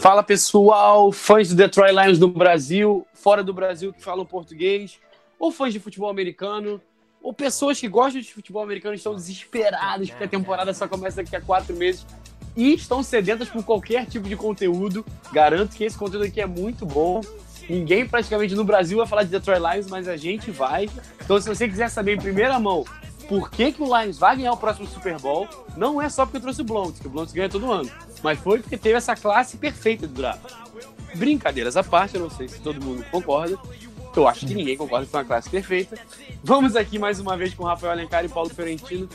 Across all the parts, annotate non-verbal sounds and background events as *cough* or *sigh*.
Fala pessoal, fãs do Detroit Lions do Brasil, fora do Brasil que falam português, ou fãs de futebol americano, ou pessoas que gostam de futebol americano estão desesperadas porque a temporada só começa daqui a quatro meses e estão sedentas por qualquer tipo de conteúdo. Garanto que esse conteúdo aqui é muito bom. Ninguém praticamente no Brasil vai falar de Detroit Lions, mas a gente vai. Então, se você quiser saber em primeira mão por que, que o Lions vai ganhar o próximo Super Bowl, não é só porque trouxe o Blount, que o Blount ganha todo ano, mas foi porque teve essa classe perfeita do draft. Brincadeiras à parte, eu não sei se todo mundo concorda, eu acho que ninguém concorda que foi uma classe perfeita. Vamos aqui mais uma vez com o Rafael Alencar e Paulo Fiorentino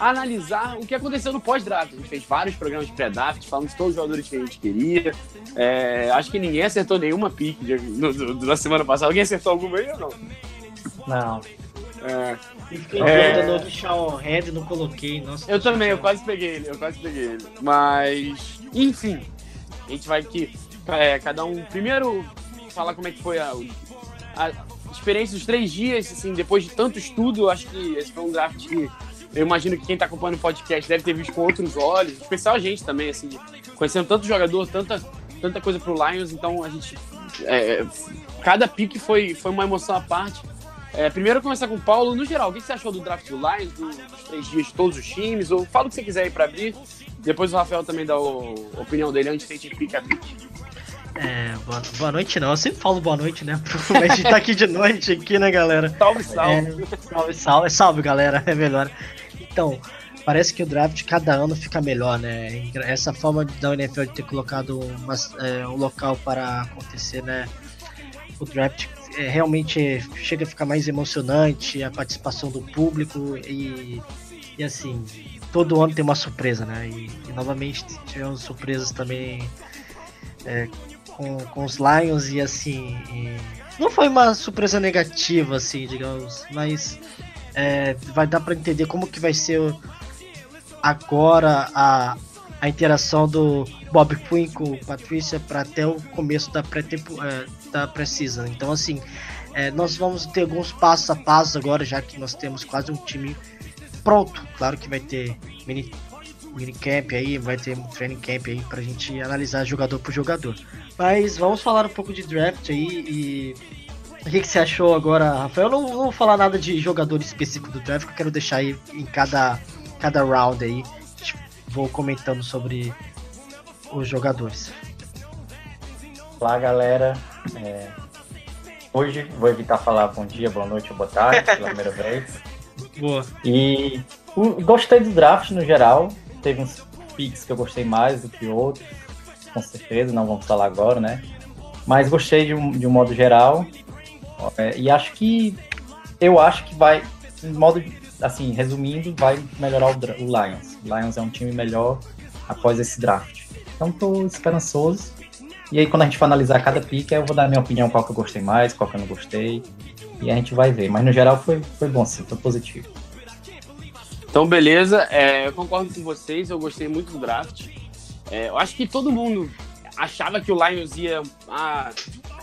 analisar o que aconteceu no pós-draft. A gente fez vários programas de pré-draft, falando de todos os jogadores que a gente queria. É, acho que ninguém acertou nenhuma pique na semana passada. Alguém acertou alguma aí ou não? Não. É, fiquei É. do Shawn Red, não coloquei. Nossa, eu também, eu quase peguei ele, eu quase peguei ele. Mas, enfim, a gente vai aqui, é, cada um, primeiro, falar como é que foi a, a experiência dos três dias, assim, depois de tanto estudo, eu acho que esse foi um draft que eu imagino que quem tá acompanhando o podcast deve ter visto com outros olhos, em especial a gente também, assim, conhecendo tanto jogador, tanta, tanta coisa pro Lions, então a gente, é, cada pique foi, foi uma emoção à parte. É, primeiro começar com o Paulo, no geral, o que você achou do draft do Lions, do- dos três dias de todos os times, ou fala o que você quiser aí pra abrir, depois o Rafael também dá o- a opinião dele antes de a gente pique a pique. É, boa, boa noite não. Eu sempre falo boa noite, né? *laughs* A gente tá aqui de noite aqui, né, galera? Salve, salve. É, salve, salve, salve, galera. É melhor. Então, parece que o draft cada ano fica melhor, né? Essa forma da NFL de ter colocado umas- é, um local para acontecer, né? O draft é, realmente chega a ficar mais emocionante, a participação do público e, e assim, todo ano tem uma surpresa, né? E, e novamente tivemos surpresas também é, com, com os Lions e assim. e não foi uma surpresa negativa, assim, digamos, mas é, vai dar para entender como que vai ser agora a, a interação do Bob Quinn com Patrícia para até o começo da pré é, da pré-season. Então assim, é, nós vamos ter alguns passos a passos agora, já que nós temos quase um time pronto. Claro que vai ter mini minicamp aí, vai ter um training camp aí pra gente analisar jogador por jogador. Mas vamos falar um pouco de draft aí e. O que, que você achou agora, Rafael? Eu não, não vou falar nada de jogador específico do draft, que eu quero deixar aí em cada, cada round aí. Vou comentando sobre os jogadores. Olá, galera. É, Hoje vou evitar falar bom dia, boa noite ou boa tarde pela *laughs* primeira vez. Boa. E gostei do draft no geral. Teve uns picks que eu gostei mais do que outros, com certeza, não vamos falar agora, né? Mas gostei de um, de um modo geral. É, e acho que. Eu acho que vai, de modo assim, resumindo, vai melhorar o, o Lions. O Lions é um time melhor após esse draft. Então tô esperançoso. E aí, quando a gente for analisar cada pick, eu vou dar a minha opinião qual que eu gostei mais, qual que eu não gostei. E a gente vai ver. Mas no geral foi, foi bom sim, foi positivo. Então, beleza. É, eu concordo com vocês, eu gostei muito do draft. É, eu acho que todo mundo achava que o Lions ia ah,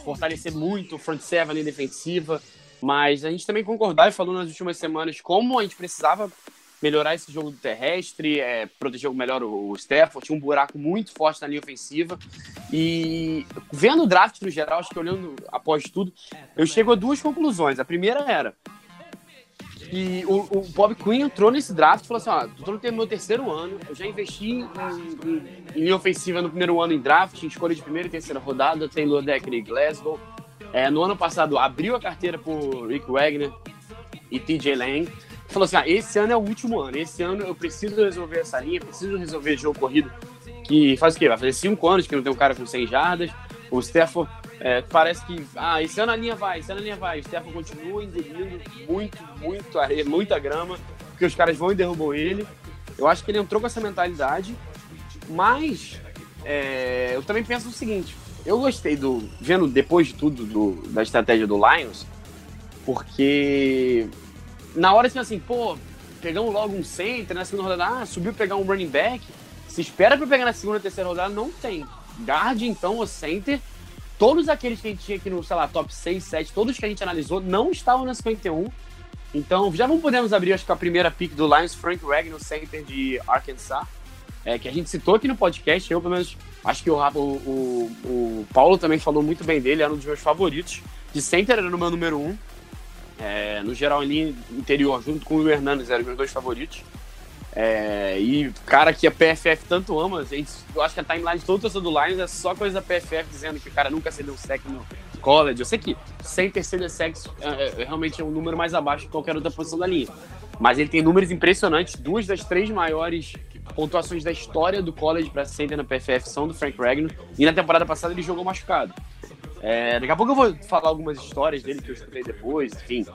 fortalecer muito o front seven ali defensiva, mas a gente também concordava e falou nas últimas semanas como a gente precisava melhorar esse jogo terrestre, é, proteger melhor o, o Stafford, tinha um buraco muito forte na linha ofensiva. E vendo o draft no geral, acho que olhando após tudo, eu chego a duas conclusões. A primeira era e o, o Bob Quinn entrou nesse draft e falou assim: ó, tô no meu terceiro ano, eu já investi em, em- em linha ofensiva no primeiro ano em draft, em escolha de primeira e terceira rodada, Taylor Decker e Glasgow. É, no ano passado abriu a carteira por Rick Wagner e TJ Lang. Falou assim: ah, esse ano é o último ano, esse ano eu preciso resolver essa linha, preciso resolver jogo corrido. Que faz o quê? Vai fazer cinco anos que não tem um cara com 100 jardas. O Stafford É, parece que, ah, esse ano a linha vai, esse ano a linha vai. O Stefan continua engolindo muito, muito areia, muita grama, porque os caras vão e derrubam ele. Eu acho que ele entrou com essa mentalidade, mas é, eu também penso o seguinte: eu gostei do. Vendo depois de tudo do, da estratégia do Lions, porque na hora assim, assim, pô, pegamos logo um center na segunda rodada, ah, subiu pegar um running back. Se espera para pegar na segunda, terceira rodada, não tem. Guard, então, o center. Todos aqueles que a gente tinha aqui no, sei lá, top 6, 7, todos que a gente analisou, não estavam na 51. Então, já não podemos abrir, acho que a primeira pick do Lions, Frank Ragnow, center de Arkansas, é, que a gente citou aqui no podcast. Eu, pelo menos, acho que o, o, o, Paulo também falou muito bem dele, era um dos meus favoritos. De center era no meu número um. É, no geral, ali interior, junto com o Hernandes, eram meus dois favoritos. É, e cara que a PFF tanto ama, gente, eu acho que a timeline de todo do Lions é só coisa da PFF dizendo que o cara nunca cedeu sec no college. Eu sei que sem terceira sec é, é, realmente é um número mais abaixo de qualquer outra posição da linha. Mas ele tem números impressionantes, duas das três maiores pontuações da história do college para center na PFF são do Frank Ragnar, e na temporada passada ele jogou machucado. É, daqui a pouco eu vou falar algumas histórias dele que eu escutei depois, enfim.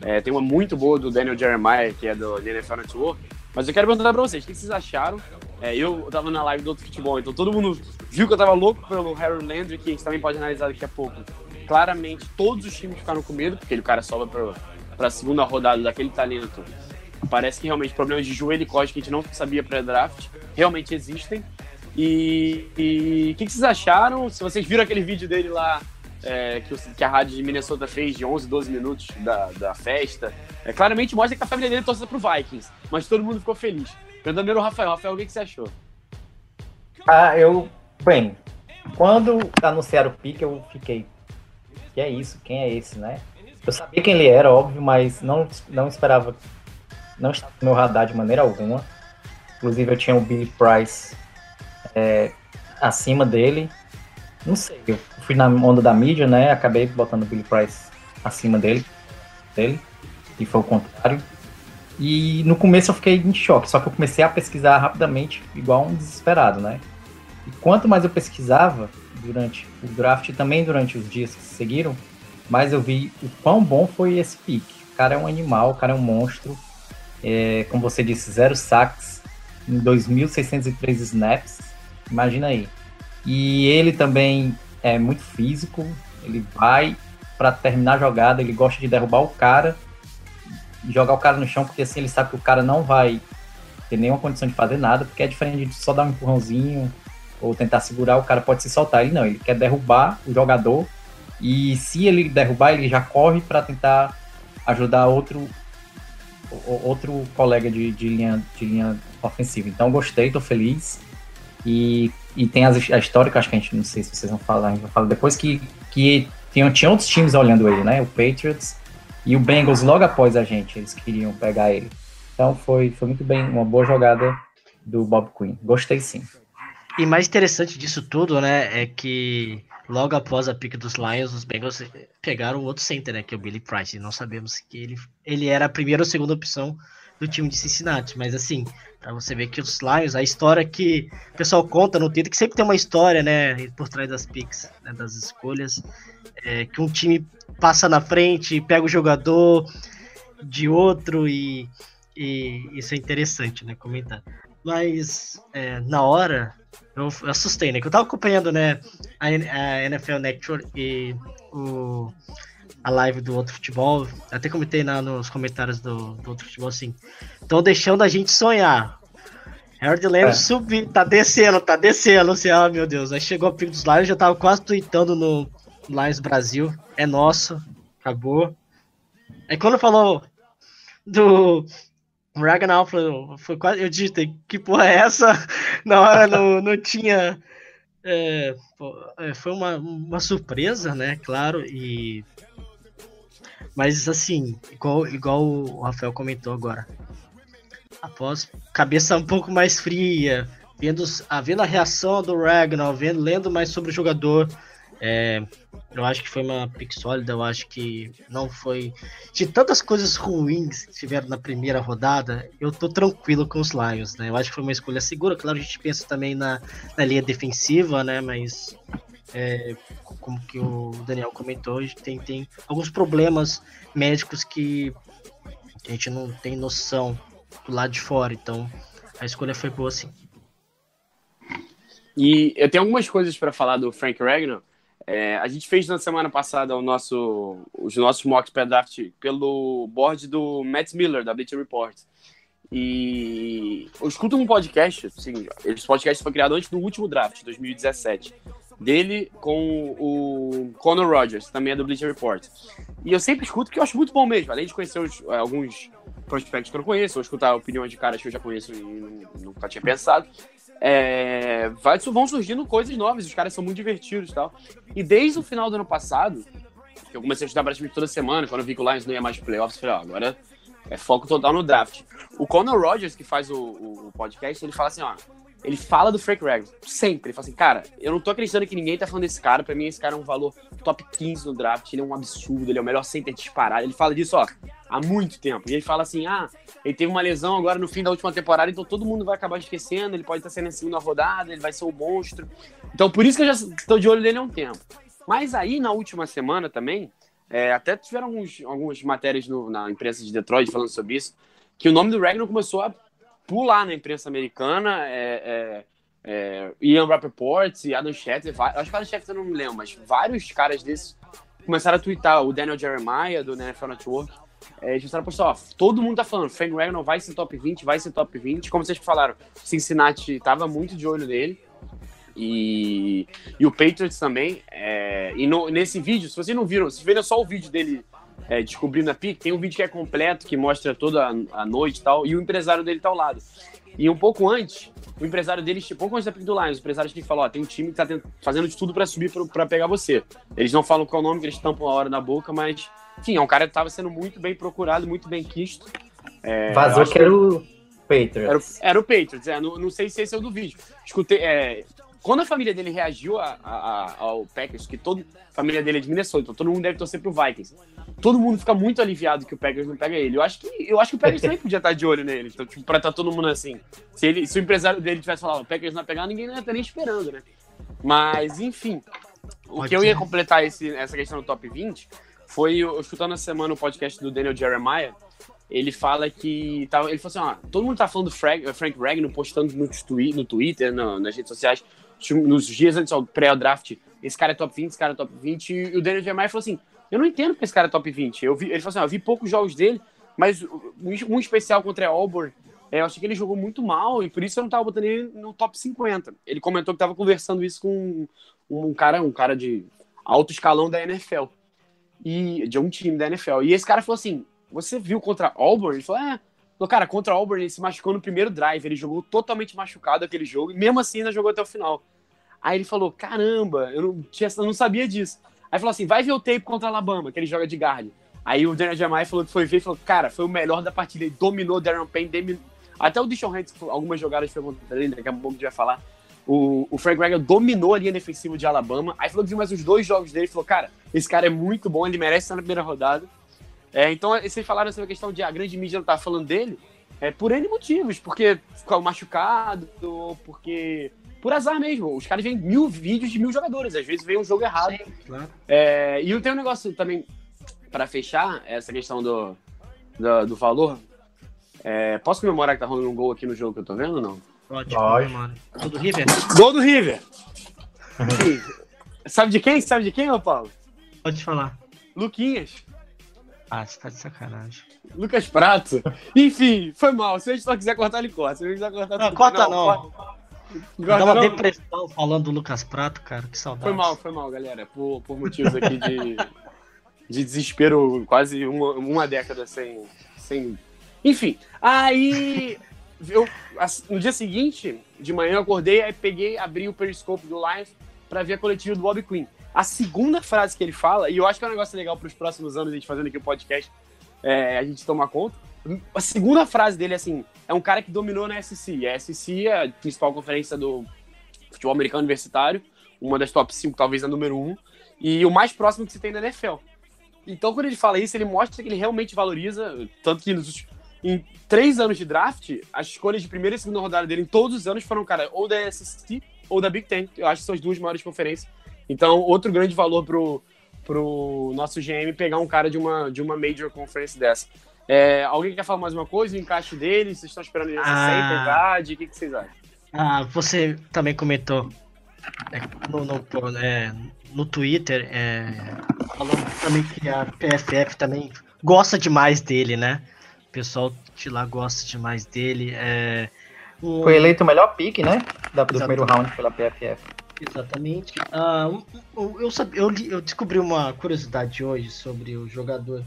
É, tem uma muito boa do Daniel Jeremiah, que é do NFL Network. Mas eu quero perguntar pra vocês, o que vocês acharam? É, eu tava na live do outro futebol, então todo mundo viu que eu tava louco pelo Harry Landry, que a gente também pode analisar daqui a pouco. Claramente, todos os times ficaram com medo, porque ele, o cara sobra pra, pra segunda rodada daquele talento. Parece que realmente problemas de joelho e código que a gente não sabia pré-draft realmente existem. E o que, que vocês acharam? Se vocês viram aquele vídeo dele lá é, que, que, a rádio de Minnesota fez de 11, 12 minutos da, da festa, é, claramente mostra que a família dele torce pro Vikings, mas todo mundo ficou feliz. Perguntando o Rafael. Rafael, o que, que você achou? Ah, eu. Bem, quando anunciaram o pique, eu fiquei. Que é isso? Quem é esse, né? Eu sabia quem ele era, óbvio, mas não, não esperava. Não estava no meu radar de maneira alguma. Inclusive, eu tinha o Billy Price é, acima dele. Não sei, eu fui na onda da mídia, né? Acabei botando o Billy Price acima dele, dele, e foi o contrário. E no começo eu fiquei em choque, só que eu comecei a pesquisar rapidamente, igual um desesperado, né? E quanto mais eu pesquisava durante o draft e também durante os dias que seguiram, mais eu vi o quão bom foi esse pick. O cara é um animal, o cara é um monstro. É, como você disse, zero sacks em 2.603 snaps. Imagina aí. E ele também é muito físico, ele vai para terminar a jogada, ele gosta de derrubar o cara, jogar o cara no chão, porque assim ele sabe que o cara não vai ter nenhuma condição de fazer nada, porque é diferente de só dar um empurrãozinho ou tentar segurar, o cara pode se soltar. Ele não, ele quer derrubar o jogador e se ele derrubar, ele já corre para tentar ajudar outro outro colega de, de, linha, de linha ofensiva. Então gostei, tô feliz. E, e tem as, a história que acho que a gente não sei se vocês vão falar, a gente vai falar depois que, que tinha, tinha outros times olhando ele, né? O Patriots e o Bengals logo após a gente, eles queriam pegar ele. Então foi, foi muito bem, uma boa jogada do Bob Quinn. Gostei sim. E mais interessante disso tudo, né, é que logo após a pick dos Lions, os Bengals pegaram outro center, né, que é o Billy Price. E não sabemos que ele, ele era a primeira ou segunda opção do time de Cincinnati. Mas assim, para você ver que os Lions, a história que o pessoal conta no Twitter, que sempre tem uma história, né, por trás das picks, né, das escolhas, é, que um time passa na frente, pega o jogador de outro e, e isso é interessante, né, comentar. Mas é, na hora eu, eu, assustei, né, que eu tava acompanhando, né, a, a NFL Network e o a live do outro futebol. Até comentei lá nos comentários do, do outro futebol assim. Estão deixando a gente sonhar. Harold Landry é. subir, tá descendo, tá descendo. Assim, ah, meu Deus. Aí chegou o pico dos Lions, já tava quase tweetando no Lions Brasil. É nosso, acabou. Aí quando falou do Ragnar, foi quase, eu digitei, que porra é essa? *laughs* Na hora não, não tinha. É, é, foi uma, uma surpresa, né? Claro, e mas assim, igual, igual o Rafael comentou agora. Após cabeça um pouco mais fria, vendo, vendo a reação do Ragnar, vendo, lendo mais sobre o jogador, é, Eu acho que foi uma pick sólida, eu acho que não foi. De tantas coisas ruins que tiveram na primeira rodada, eu tô tranquilo com os Lions, né? Eu acho que foi uma escolha segura. Claro, a gente pensa também na, na linha defensiva, né? Mas é, como que o Daniel comentou, a gente tem, tem alguns problemas médicos que a gente não tem noção do lado de fora. Então, a escolha foi boa sim. E eu tenho algumas coisas para falar do Frank Ragnar. É, a gente fez na semana passada o nosso, os nossos mocks para draft pelo board do Matt Miller, da Bleacher Report. E eu escuto um podcast, assim, esse podcast foi criado antes do último draft, 2017, dele com o Conor Rogers, também é do Bleacher Report. E eu sempre escuto, que eu acho muito bom mesmo, além de conhecer os, alguns prospectos que eu não conheço, ou escutar opiniões de caras que eu já conheço e nunca tinha pensado é, vai, vão surgindo coisas novas, os caras são muito divertidos e tal. E desde o final do ano passado, que eu comecei a estudar praticamente toda semana, quando eu vi que o Lions não ia mais playoffs, eu falei, ó, agora é foco total no draft. O Conor Rogers, que faz o, o, o podcast, ele fala assim, ó, ele fala do Frank Regnor, sempre. Ele fala assim, cara, eu não tô acreditando que ninguém tá falando desse cara. Pra mim, esse cara é um valor top 15 no draft. Ele é um absurdo, ele é o melhor center disparado. Ele fala disso, ó, há muito tempo. E ele fala assim, ah, ele teve uma lesão agora no fim da última temporada, então todo mundo vai acabar esquecendo. Ele pode estar sendo na segunda rodada, ele vai ser o monstro. Então, por isso que eu já tô de olho nele há um tempo. Mas aí, na última semana também, é, até tiveram alguns, algumas matérias no, na imprensa de Detroit falando sobre isso, que o nome do Ragnar começou a pular na imprensa americana, é, é, é, Ian Rappaport Adam Schefter, acho que Adam Schefter eu não me lembro, mas vários caras desses começaram a twittar, o Daniel Jeremiah do NFL Network, é, eles ó, todo mundo tá falando, Frank Ragnar vai ser top 20, vai ser top 20, como vocês falaram, Cincinnati tava muito de olho nele, e, e o Patriots também, é, e no, nesse vídeo, se vocês não viram, se viram só o vídeo dele é, descobrindo a PIC, tem um vídeo que é completo, que mostra toda a, a noite e tal, e o empresário dele tá ao lado. E um pouco antes, o empresário dele, um pouco antes da PIC do Lions, o empresário que falou, ó, tem um time que tá fazendo de tudo para subir para pegar você. Eles não falam qual é o nome, que eles tampam a hora na boca, mas, enfim, é um cara que tava sendo muito bem procurado, muito bem quisto. É, Vazou que era o Patriots. Era, era o Patriots, é, não, não, sei se esse é o do vídeo. Escutei, é, quando a família dele reagiu a, a, ao Packers, que toda a família dele é de Minnesota, então todo mundo deve torcer pro Vikings. Todo mundo fica muito aliviado que o Packers não pega ele. Eu acho que, eu acho que o Packers também podia estar de olho nele. Então, tipo, pra estar tá todo mundo assim. Se, ele, se o empresário dele tivesse falado, o Packers não vai pegar, ninguém não ia estar nem esperando, né? Mas, enfim. O Pode que eu ia completar esse, essa questão do top 20 foi eu escutando essa semana o podcast do Daniel Jeremiah. Ele fala que. Tava, ele falou assim: ó, todo mundo tá falando do Frank, Frank Ragnar postando no, twi no Twitter, no, nas redes sociais nos dias antes do pré-draft, esse cara é top 20, esse cara é top 20, e o Daniel Jeremiah falou assim, eu não entendo que esse cara é top 20. Eu vi, ele falou assim, eu vi poucos jogos dele, mas um especial contra a Auburn, é, eu achei que ele jogou muito mal, e por isso eu não tava botando ele no top 50. Ele comentou que tava conversando isso com um, um cara, um cara de alto escalão da NFL, e de um time da NFL. E esse cara falou assim, você viu contra Auburn? Ele falou, é... cara, contra Auburn ele se machucou no primeiro drive, ele jogou totalmente machucado aquele jogo, e mesmo assim ainda jogou até o final. Aí ele falou: caramba, eu não, tinha, eu não sabia disso. Aí falou assim: vai ver o tape contra Alabama, que ele joga de guard. Aí o Daniel Jeremiah falou que foi ver e falou: cara, foi o melhor da partida. Ele dominou o Darren Payne. Até o Dishon Hanks, algumas jogadas foi contra ele, daqui a pouco a gente vai falar. O, o Frank Gregor dominou a linha defensiva de Alabama. Aí falou que viu mais os dois jogos dele. Falou: cara, esse cara é muito bom, ele merece estar na primeira rodada. É, então, vocês falaram sobre a questão de a grande mídia não estar tá falando dele, é por N motivos, porque ficou machucado, porque por azar mesmo. Os caras veem mil vídeos de mil jogadores, às vezes vem um jogo errado. Sim, claro. é, e tem um negócio também, para fechar, essa questão do, do, do valor. É, posso comemorar que tá rolando um gol aqui no jogo que eu tô vendo ou não? Pode, Pode. Gol do River? Gol do River! *laughs* Sabe de quem? Sabe de quem, ô Paulo? Pode falar. Luquinhas. Ah, você tá de sacanagem. Lucas Prato. Enfim, foi mal. Se a gente só quiser cortar, ele corta. Se a gente quiser cortar, não, corta não. não. Dá uma depressão falando do Lucas Prato, cara, que saudade. Foi mal, foi mal, galera. Por, por motivos aqui de, de desespero, quase uma, uma década sem, sem. Enfim, aí. Eu, no dia seguinte, de manhã, eu acordei, aí peguei, abri o Periscope do Live para ver a coletiva do Bob Quinn. A segunda frase que ele fala, e eu acho que é um negócio legal para os próximos anos, a gente fazendo aqui o podcast, é, a gente tomar conta a segunda frase dele, assim, é um cara que dominou na SC. A SC é a principal conferência do futebol americano universitário, uma das top 5, talvez a número 1. e o mais próximo que se tem da NFL. Então, quando ele fala isso, ele mostra que ele realmente valoriza, tanto que nos, em três anos de draft, as escolhas de primeira e segunda rodada dele em todos os anos foram, cara, ou da SEC ou da Big Ten. Eu acho que são as duas maiores conferências. Então, outro grande valor pro, pro nosso GM pegar um cara de uma, de uma major conference dessa. É, alguém quer falar mais uma coisa? O encaixe dele? Vocês estão esperando ele Ah. verdade? O que, que vocês acham? Ah, você também comentou é, no, no, é, no Twitter, é, falando também que a PFF também gosta demais dele, né? O pessoal de lá gosta demais dele. É, um- Foi eleito o melhor pick, né? Da- do primeiro round pela PFF. Exatamente. Ah, eu, eu, li- eu descobri uma curiosidade hoje sobre o jogador.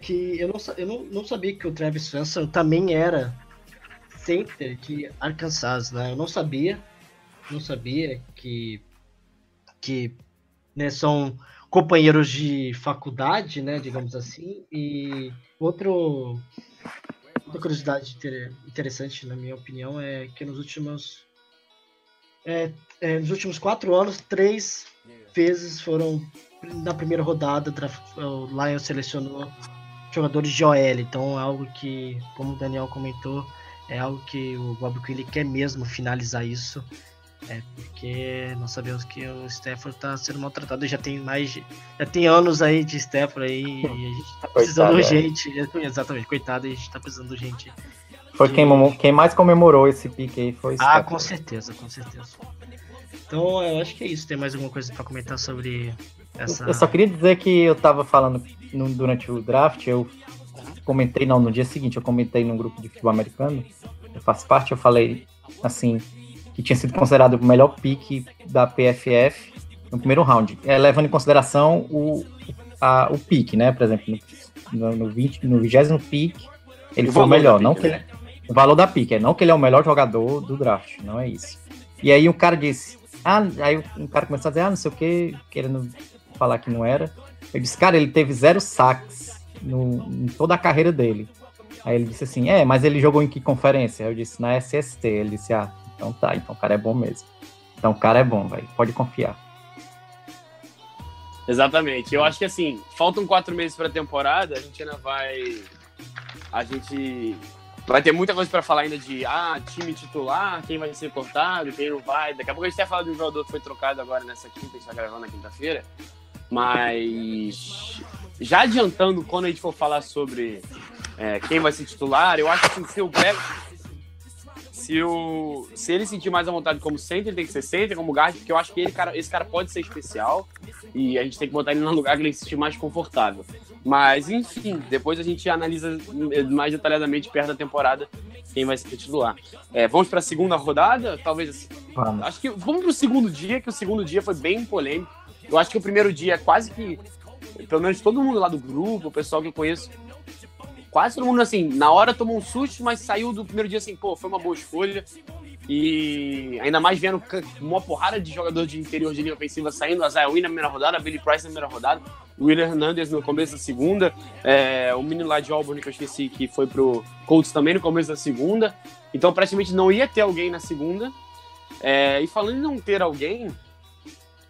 Que eu não, eu não, não sabia que o Travis Swanson também era center de Arkansas, né? Eu não sabia. Não sabia que, que né, são companheiros de faculdade, né? Digamos assim. E outro, outra curiosidade inter- interessante, na minha opinião, é que nos últimos é, é, nos últimos quatro anos, três vezes foram na primeira rodada. O Lions selecionou jogadores de OL. Então é algo que, como o Daniel comentou, é algo que o Bob Quinn quer mesmo finalizar isso. É porque nós sabemos que o Stafford está sendo maltratado. Já tem mais, de- já tem anos aí de Stafford aí e a *laughs* gente tá precisando Coitado, é. urgente. *laughs* Exatamente, coitado, a gente tá precisando urgente Foi quem, mo- quem mais comemorou esse pick aí foi Ah, Stafford. com certeza, com certeza. Então, eu acho que é isso. Tem mais alguma coisa pra comentar sobre essa. Eu só queria dizer que eu tava falando no- durante o draft, eu comentei, não, no dia seguinte, eu comentei num grupo de futebol americano, eu faço parte, eu falei, assim, que tinha sido considerado o melhor pick da PFF no primeiro round, é, levando em consideração o, a, o pick, né, por exemplo, no, no, 20, no 20 pick, ele O foi o melhor, não né? que ele, o valor da pick, é não que ele é o melhor jogador do draft, não é isso. E aí um cara disse, ah, aí um cara começou a dizer, ah, não sei o que, querendo falar que não era. Eu disse, cara, ele teve zero saques no, em toda a carreira dele. Aí ele disse assim, é, mas ele jogou em que conferência? Eu disse, na SST. Ele disse, ah, então tá, então o cara é bom mesmo. Então o cara é bom, velho, pode confiar. Exatamente. Eu acho que assim, faltam quatro meses para temporada, a gente ainda vai. A gente vai ter muita coisa para falar ainda de ah, time titular, quem vai ser cortado, quem não vai. Daqui a pouco a gente até fala de um jogador que foi trocado agora nessa quinta, a gente tá gravando na quinta-feira. Mas já adiantando, quando a gente for falar sobre é, quem vai ser titular, eu acho que assim, se o Greg. Se, o, se ele sentir mais à vontade como center, ele tem que ser center, como guard, porque eu acho que ele, cara, esse cara pode ser especial e a gente tem que botar ele num lugar que ele se sentir mais confortável. Mas, enfim, depois a gente analisa mais detalhadamente perto da temporada quem vai ser titular. É, vamos para a segunda rodada? Talvez assim, Vamos. Acho que vamos pro segundo dia, que o segundo dia foi bem polêmico. Eu acho que o primeiro dia é quase que, pelo menos todo mundo lá do grupo, o pessoal que eu conheço, quase todo mundo assim, na hora tomou um susto, mas saiu do primeiro dia assim, pô, foi uma boa escolha. E ainda mais vendo uma porrada de jogador de interior de linha ofensiva saindo, a Zaya Wynn na primeira rodada, a Billy Price na primeira rodada, o William Hernandez no começo da segunda, é, o menino lá de Auburn que eu esqueci que foi pro Colts também no começo da segunda. Então praticamente não ia ter alguém na segunda. É, e falando em não ter alguém,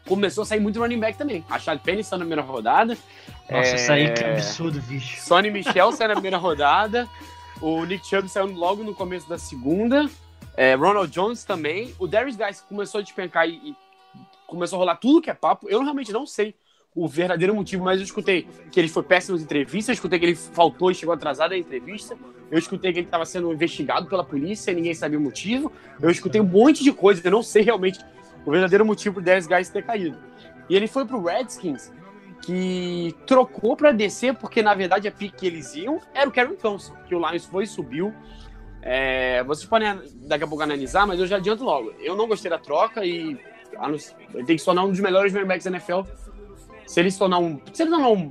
começou a sair muito running back também. A Chad Penny saiu na primeira rodada. Nossa, É, isso aí que absurdo, bicho. Sonny Michel saiu na primeira rodada. O Nick Chubb saiu logo no começo da segunda. É, Ronald Jones também. O Darius Guys começou a despencar e, e começou a rolar tudo que é papo. Eu realmente não sei o verdadeiro motivo, mas eu escutei que ele foi péssimo nas entrevistas, eu escutei que ele faltou e chegou atrasado na entrevista, eu escutei que ele estava sendo investigado pela polícia e ninguém sabia o motivo, eu escutei um monte de coisa, eu não sei realmente o verdadeiro motivo pro Darius Guys ter caído. E ele foi pro Redskins, que trocou para descer, porque na verdade a pique que eles iam era o Karen Thompson, que o Lions foi e subiu. É, vocês podem daqui a pouco analisar, mas eu já adianto logo. Eu não gostei da troca e ele tem que se tornar um dos melhores running backs da NFL. Se ele se tornar um, se ele tornar um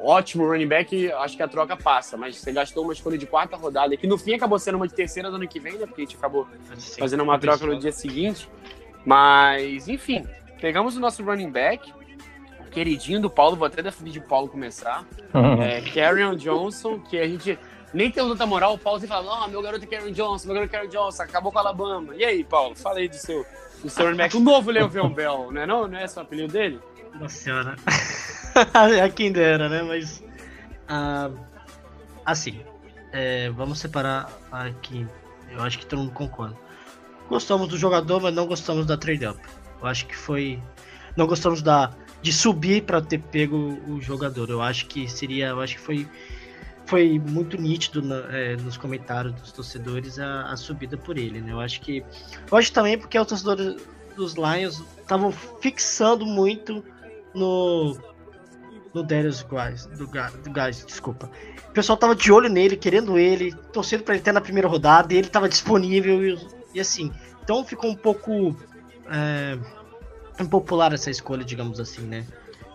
ótimo running back, acho que a troca passa. Mas você gastou uma escolha de quarta rodada, que no fim acabou sendo uma de terceira do ano que vem, né? Porque a gente acabou fazendo uma troca no dia seguinte. Mas, enfim, pegamos o nosso running back, o queridinho do Paulo, vou até definir o Paulo começar. É, Carrion Johnson, que a gente nem tem tanta moral, o Paulo sempre fala, oh, meu garoto é Carrion Johnson, meu garoto é Carrion Johnson, acabou com a Alabama. E aí, Paulo, fala aí do seu, do seu running back, o novo Le'Veon Bell, não é não? Não é esse o apelido dele? Nossa senhora. *laughs* a quem dera, né? Mas. ah, assim. é, vamos separar aqui. Eu acho que todo mundo concorda. Gostamos do jogador, mas não gostamos da trade-up. Eu acho que foi. Não gostamos da de subir para ter pego o jogador. Eu acho que seria. Eu acho que foi. Foi muito nítido na- é, nos comentários dos torcedores a, a subida por ele, né? Eu acho que. Eu acho também porque os torcedores dos Lions estavam fixando muito no. No Darius Guys, do, do Guys, desculpa. O pessoal tava de olho nele, querendo ele, torcendo pra ele ter na primeira rodada, e ele tava disponível e, e assim. Então ficou um pouco é, impopular essa escolha, digamos assim, né?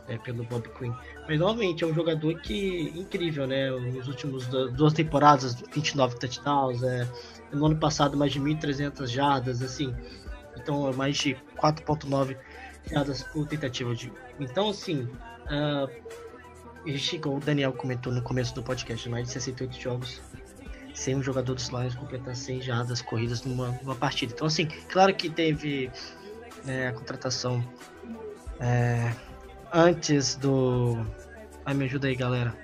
É, pelo Bob Quinn. Mas novamente é um jogador que incrível, né? Nos últimos du- duas temporadas, 29 touchdowns, é, no ano passado mais de 1.300 jardas, assim. Então é mais de 4.9 jardas por tentativa de. Então assim, chegou, o Daniel comentou no começo do podcast, mais de 68 jogos sem um jogador dos Lions completar 100 jardas corridas numa, numa partida. Então, assim, claro que teve né, a contratação é, antes do. Ai, me ajuda aí, galera.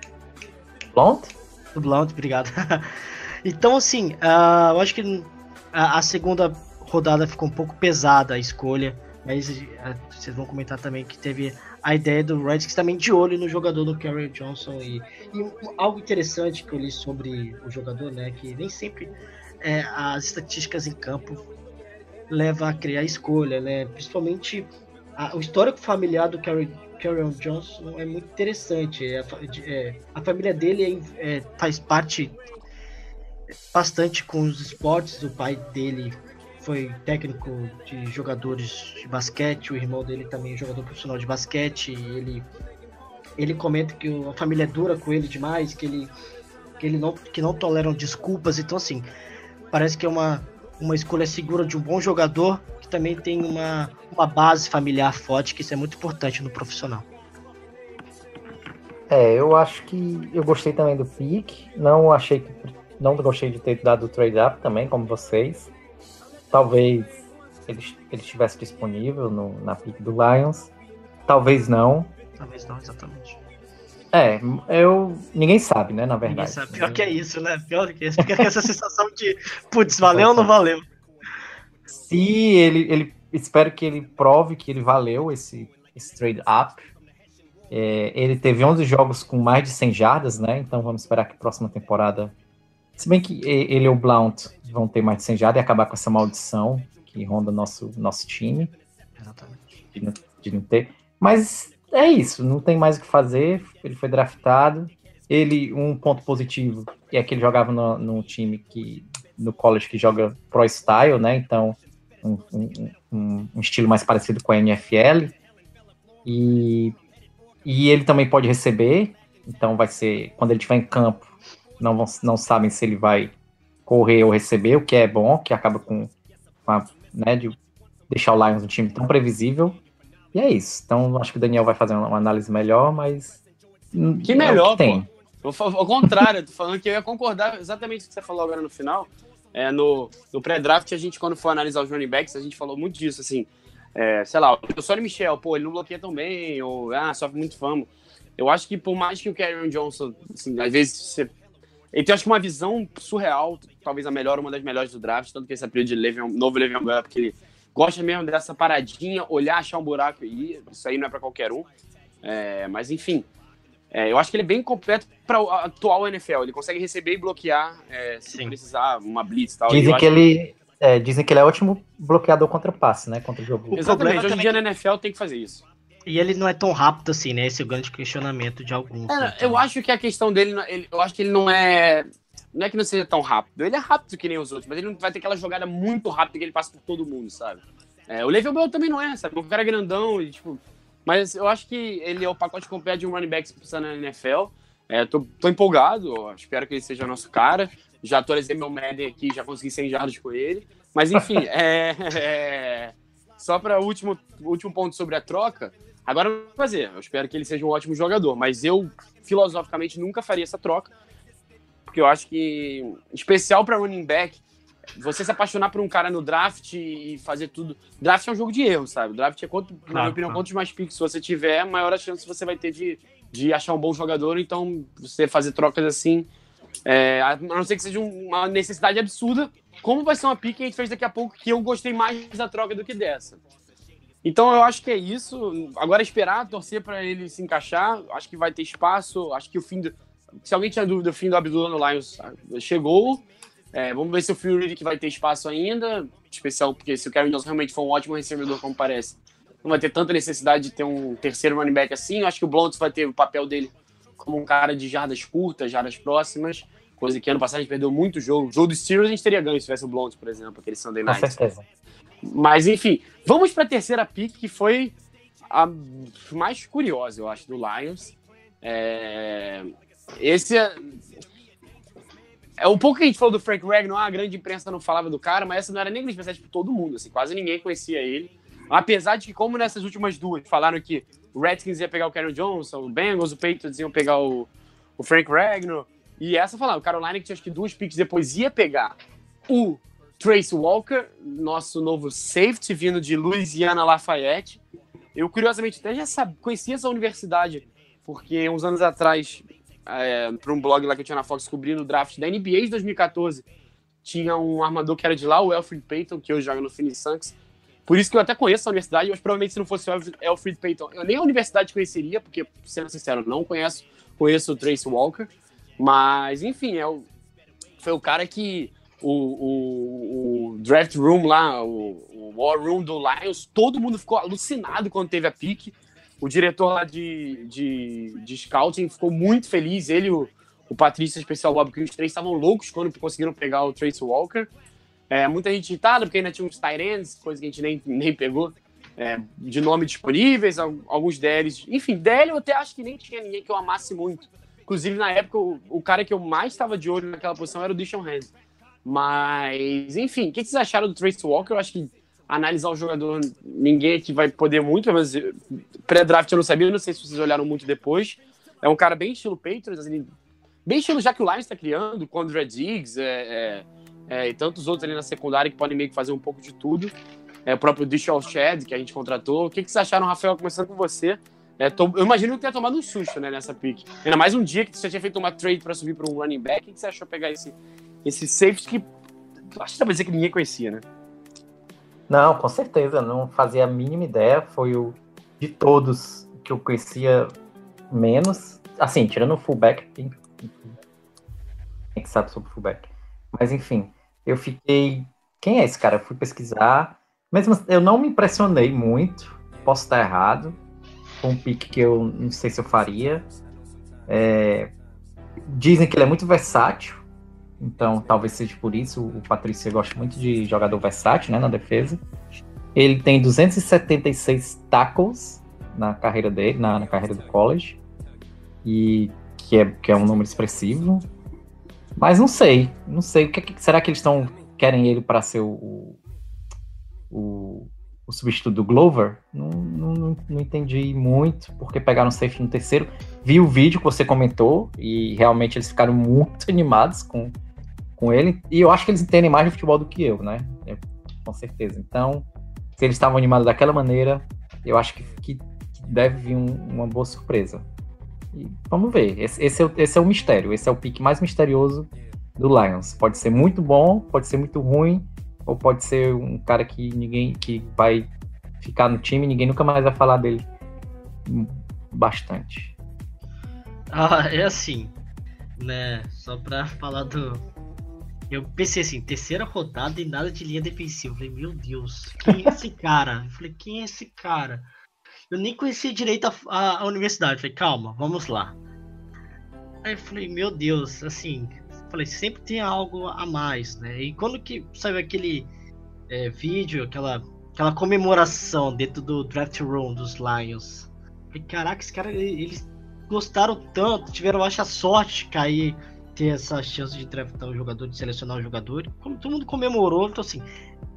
Blount? Do Blount, obrigado. *laughs* então, assim, ah, eu acho que a, a segunda rodada ficou um pouco pesada a escolha, mas ah, vocês vão comentar também que teve a ideia do Redskins também de olho no jogador do Kerry Johnson e, e algo interessante que eu li sobre o jogador, né, que nem sempre é, as estatísticas em campo leva a criar escolha, né, principalmente a- o histórico familiar do Kerry Kerryon Johnson é muito interessante. É, é, a família dele é- é, faz parte bastante com os esportes. O pai dele foi técnico de jogadores de basquete, o irmão dele também é jogador profissional de basquete. Ele, ele comenta que a família é dura com ele demais, que ele, que ele não, que não toleram desculpas. Então, assim, parece que é uma, uma escolha segura de um bom jogador que também tem uma, uma base familiar forte, que isso é muito importante no profissional. É, eu acho que eu gostei também do pick. Não achei que. Não gostei de ter dado o trade up também, como vocês. Talvez ele, ele estivesse disponível no, na pick do Lions. Talvez não. Talvez não, exatamente. É, eu. Ninguém sabe, né? Na Ninguém verdade. sabe. Pior que é isso, né? Pior que isso. Fica com essa sensação de, putz, valeu ou não valeu? Se ele, ele. Espero que ele prove que ele valeu esse, esse trade up. É, ele teve 11 jogos com mais de 100 jardas, né? Então vamos esperar que a próxima temporada. Se bem que ele e o Blount vão ter mais de 100 jardas e acabar com essa maldição que ronda nosso, nosso time Exatamente. de não, de não ter. Mas é isso, não tem mais o que fazer. Ele foi draftado. Ele, um ponto positivo é que ele jogava no, num time que no college que joga pro style, né? Então, um, um- um- um estilo mais parecido com a NFL. E, e ele também pode receber. Então, vai ser quando ele estiver em campo, não, vão, não sabem se ele vai correr ou receber, o que é bom, que acaba com, né, de deixar o Lions um time tão previsível. E é isso. Então, acho que o Daniel vai fazer uma análise melhor, mas. Que é melhor, tem. Eu fa- Ao contrário, eu tô falando que eu ia concordar exatamente o que você falou agora no final. É, no no pré-draft, a gente, quando for analisar os running backs, a gente falou muito disso, assim. É, sei lá, o Sonny Michel, pô, ele não bloqueia tão bem, ou, ah, sofre muito fama. Eu acho que por mais que o Karen Johnson, assim, às vezes você... Ele tem, acho que uma visão surreal, talvez a melhor, uma das melhores do draft, tanto que esse apelido de Le'Veon- novo Le'Veon Bell, porque ele gosta mesmo dessa paradinha, olhar, achar um buraco e ir. Isso aí não é pra qualquer um. É, mas, enfim, é, eu acho que ele é bem completo para o atual NFL. Ele consegue receber e bloquear é, se Sim. precisar, uma blitz e tal. Dizem que ele. é, dizem que ele é ótimo bloqueador contra passe, né? Contra o jogo. O Exatamente, hoje em dia na NFL tem que fazer isso. E ele não é tão rápido assim, né? Esse é o grande questionamento de alguns. É, né? eu acho que a questão dele, ele- eu acho que ele não é. Não é que não seja tão rápido. Ele é rápido que nem os outros, mas ele não vai ter aquela jogada muito rápida que ele passa por todo mundo, sabe? É, o Le'Veon Bell também não é, sabe? O cara é grandão e, tipo... Mas eu acho que ele é o pacote completo de um running back que precisa na NFL. É, tô, tô empolgado, ó, espero que ele seja nosso cara. Já atualizei meu Madden aqui, já consegui 100 jardas com ele. Mas, enfim, *laughs* é, é, só para o último, último ponto sobre a troca, agora eu vou fazer. Eu espero que ele seja um ótimo jogador, mas eu, filosoficamente, nunca faria essa troca. Porque eu acho que, especial para running back, você se apaixonar por um cara no draft e fazer tudo. Draft é um jogo de erro, sabe? Draft é quanto, na minha opinião, quantos mais picks você tiver, maior a chance você vai ter de, de achar um bom jogador. Então, você fazer trocas assim, é, a não ser que seja uma necessidade absurda, como vai ser uma pick que a gente fez daqui a pouco, que eu gostei mais da troca do que dessa. Então eu acho que é isso. Agora esperar, torcer para ele se encaixar. Acho que vai ter espaço. Acho que o fim do. Se alguém tinha dúvida, o fim do Abdullah no Lions chegou. É, vamos ver se o Fury que vai ter espaço ainda. Especial, porque se o Kevin Johnson realmente for um ótimo recebedor, como parece, não vai ter tanta necessidade de ter um terceiro running back assim. Eu acho que o Blount vai ter o papel dele como um cara de jardas curtas, jardas próximas. Coisa que ano passado a gente perdeu muito jogo. O jogo dos Steelers a gente teria ganho se tivesse o Blount, por exemplo, aquele Sunday Night. Com certeza. Mas, enfim, vamos para a terceira pick, que foi a mais curiosa, eu acho, do Lions. É... Esse é... é... Um pouco que a gente falou do Frank Ragnar, a grande imprensa não falava do cara, mas essa não era nem grande imprensa, tipo, todo mundo, assim, quase ninguém conhecia ele. Apesar de que, como nessas últimas duas, falaram que o Redskins ia pegar o Karen Johnson, o Bengals, o Patriots iam pegar o, o Frank Ragnar, e essa falaram, o Carolina que tinha acho que duas picks depois ia pegar o Trace Walker, nosso novo safety vindo de Louisiana Lafayette. Eu, curiosamente, até já sabia, conhecia essa universidade, porque uns anos atrás, é, para um blog lá que eu tinha na Fox, descobri no draft da NBA de 2014, tinha um armador que era de lá, o Alfred Payton, que hoje joga no Phoenix Suns. Por isso que eu até conheço a universidade, mas provavelmente se não fosse o Alfred Payton, eu nem a universidade conheceria, porque, sendo sincero, não conheço, conheço o Trace Walker. Mas, enfim, é o, foi o cara que o, o, o, draft room lá, o, o, war room do Lions, todo mundo ficou alucinado quando teve a pique. O diretor lá de, de, de scouting ficou muito feliz. Ele o, o Patrícia Especial Bob, que os três estavam loucos quando conseguiram pegar o Trace Walker. É, muita gente irritada, porque ainda tinha uns tight coisa que a gente nem, nem pegou, é, de nome disponíveis, alguns deles. Enfim, DL eu até acho que nem tinha ninguém que eu amasse muito. Inclusive, na época, o, o cara que eu mais estava de olho naquela posição era o Dishon Hands. Mas, enfim, o que vocês acharam do Trace Walker? Eu acho que analisar o jogador, ninguém aqui vai poder muito, mas pré-draft eu não sabia, eu não sei se vocês olharam muito depois. É um cara bem estilo Patriots, assim, bem estilo já que o Lions está criando, com André Diggs é, é, é, e tantos outros ali na secundária que podem meio que fazer um pouco de tudo. É, o próprio Dishon Chad, que a gente contratou. O que, que vocês acharam, Rafael, começando com você? É, tô, eu imagino que tenha tomado um susto né, nessa pick. Ainda mais um dia que você tinha feito uma trade para subir para um running back. O que você achou pegar esse, esse safety que acho que dá pra dizer que ninguém conhecia, né? Não, com certeza, não fazia a mínima ideia. Foi o de todos que eu conhecia menos. Assim, tirando o fullback, quem, quem sabe sobre o fullback. Mas enfim, eu fiquei. Quem é esse cara? Eu fui pesquisar. Mesmo eu não me impressionei muito. Posso estar errado. Foi um pique que eu não sei se eu faria. É... Dizem que ele é muito versátil. Então, talvez seja por isso o Patrícia gosta muito de jogador versátil, né, na defesa. Ele tem 276 tackles na carreira dele, na, na carreira do college, e que é, que é um número expressivo. Mas não sei, não sei o que, será que eles estão querem ele para ser o, o, o, substituto do Glover? Não, não, não entendi muito porque pegaram o safety no terceiro. Vi o vídeo que você comentou e realmente eles ficaram muito *laughs* animados com com ele. E eu acho que eles entendem mais de futebol do que eu, né? Eu, com certeza. Então, se eles estavam animados daquela maneira, eu acho que, que deve vir um, uma boa surpresa. E vamos ver. Esse, esse, é o, esse é o mistério. Esse é o pique mais misterioso do Lions. Pode ser muito bom, pode ser muito ruim, ou pode ser um cara que ninguém que vai ficar no time, ninguém nunca mais vai falar dele bastante. Ah, é assim, né? Só pra *laughs* falar do, eu pensei assim, terceira rodada e nada de linha defensiva. Eu falei, meu Deus, quem é esse cara? Eu falei, quem é esse cara? Eu nem conhecia direito a, a, a universidade. Eu falei, calma, vamos lá. Aí eu falei, meu Deus, assim, falei, sempre tem algo a mais, né? E quando que saiu aquele é, vídeo, aquela, aquela comemoração dentro do draft room dos Lions, eu falei, caraca, esse cara, eles gostaram tanto, tiveram, acho, a sorte de cair ter essa chance de draftar o jogador, de selecionar o jogador. Como todo mundo comemorou, então assim,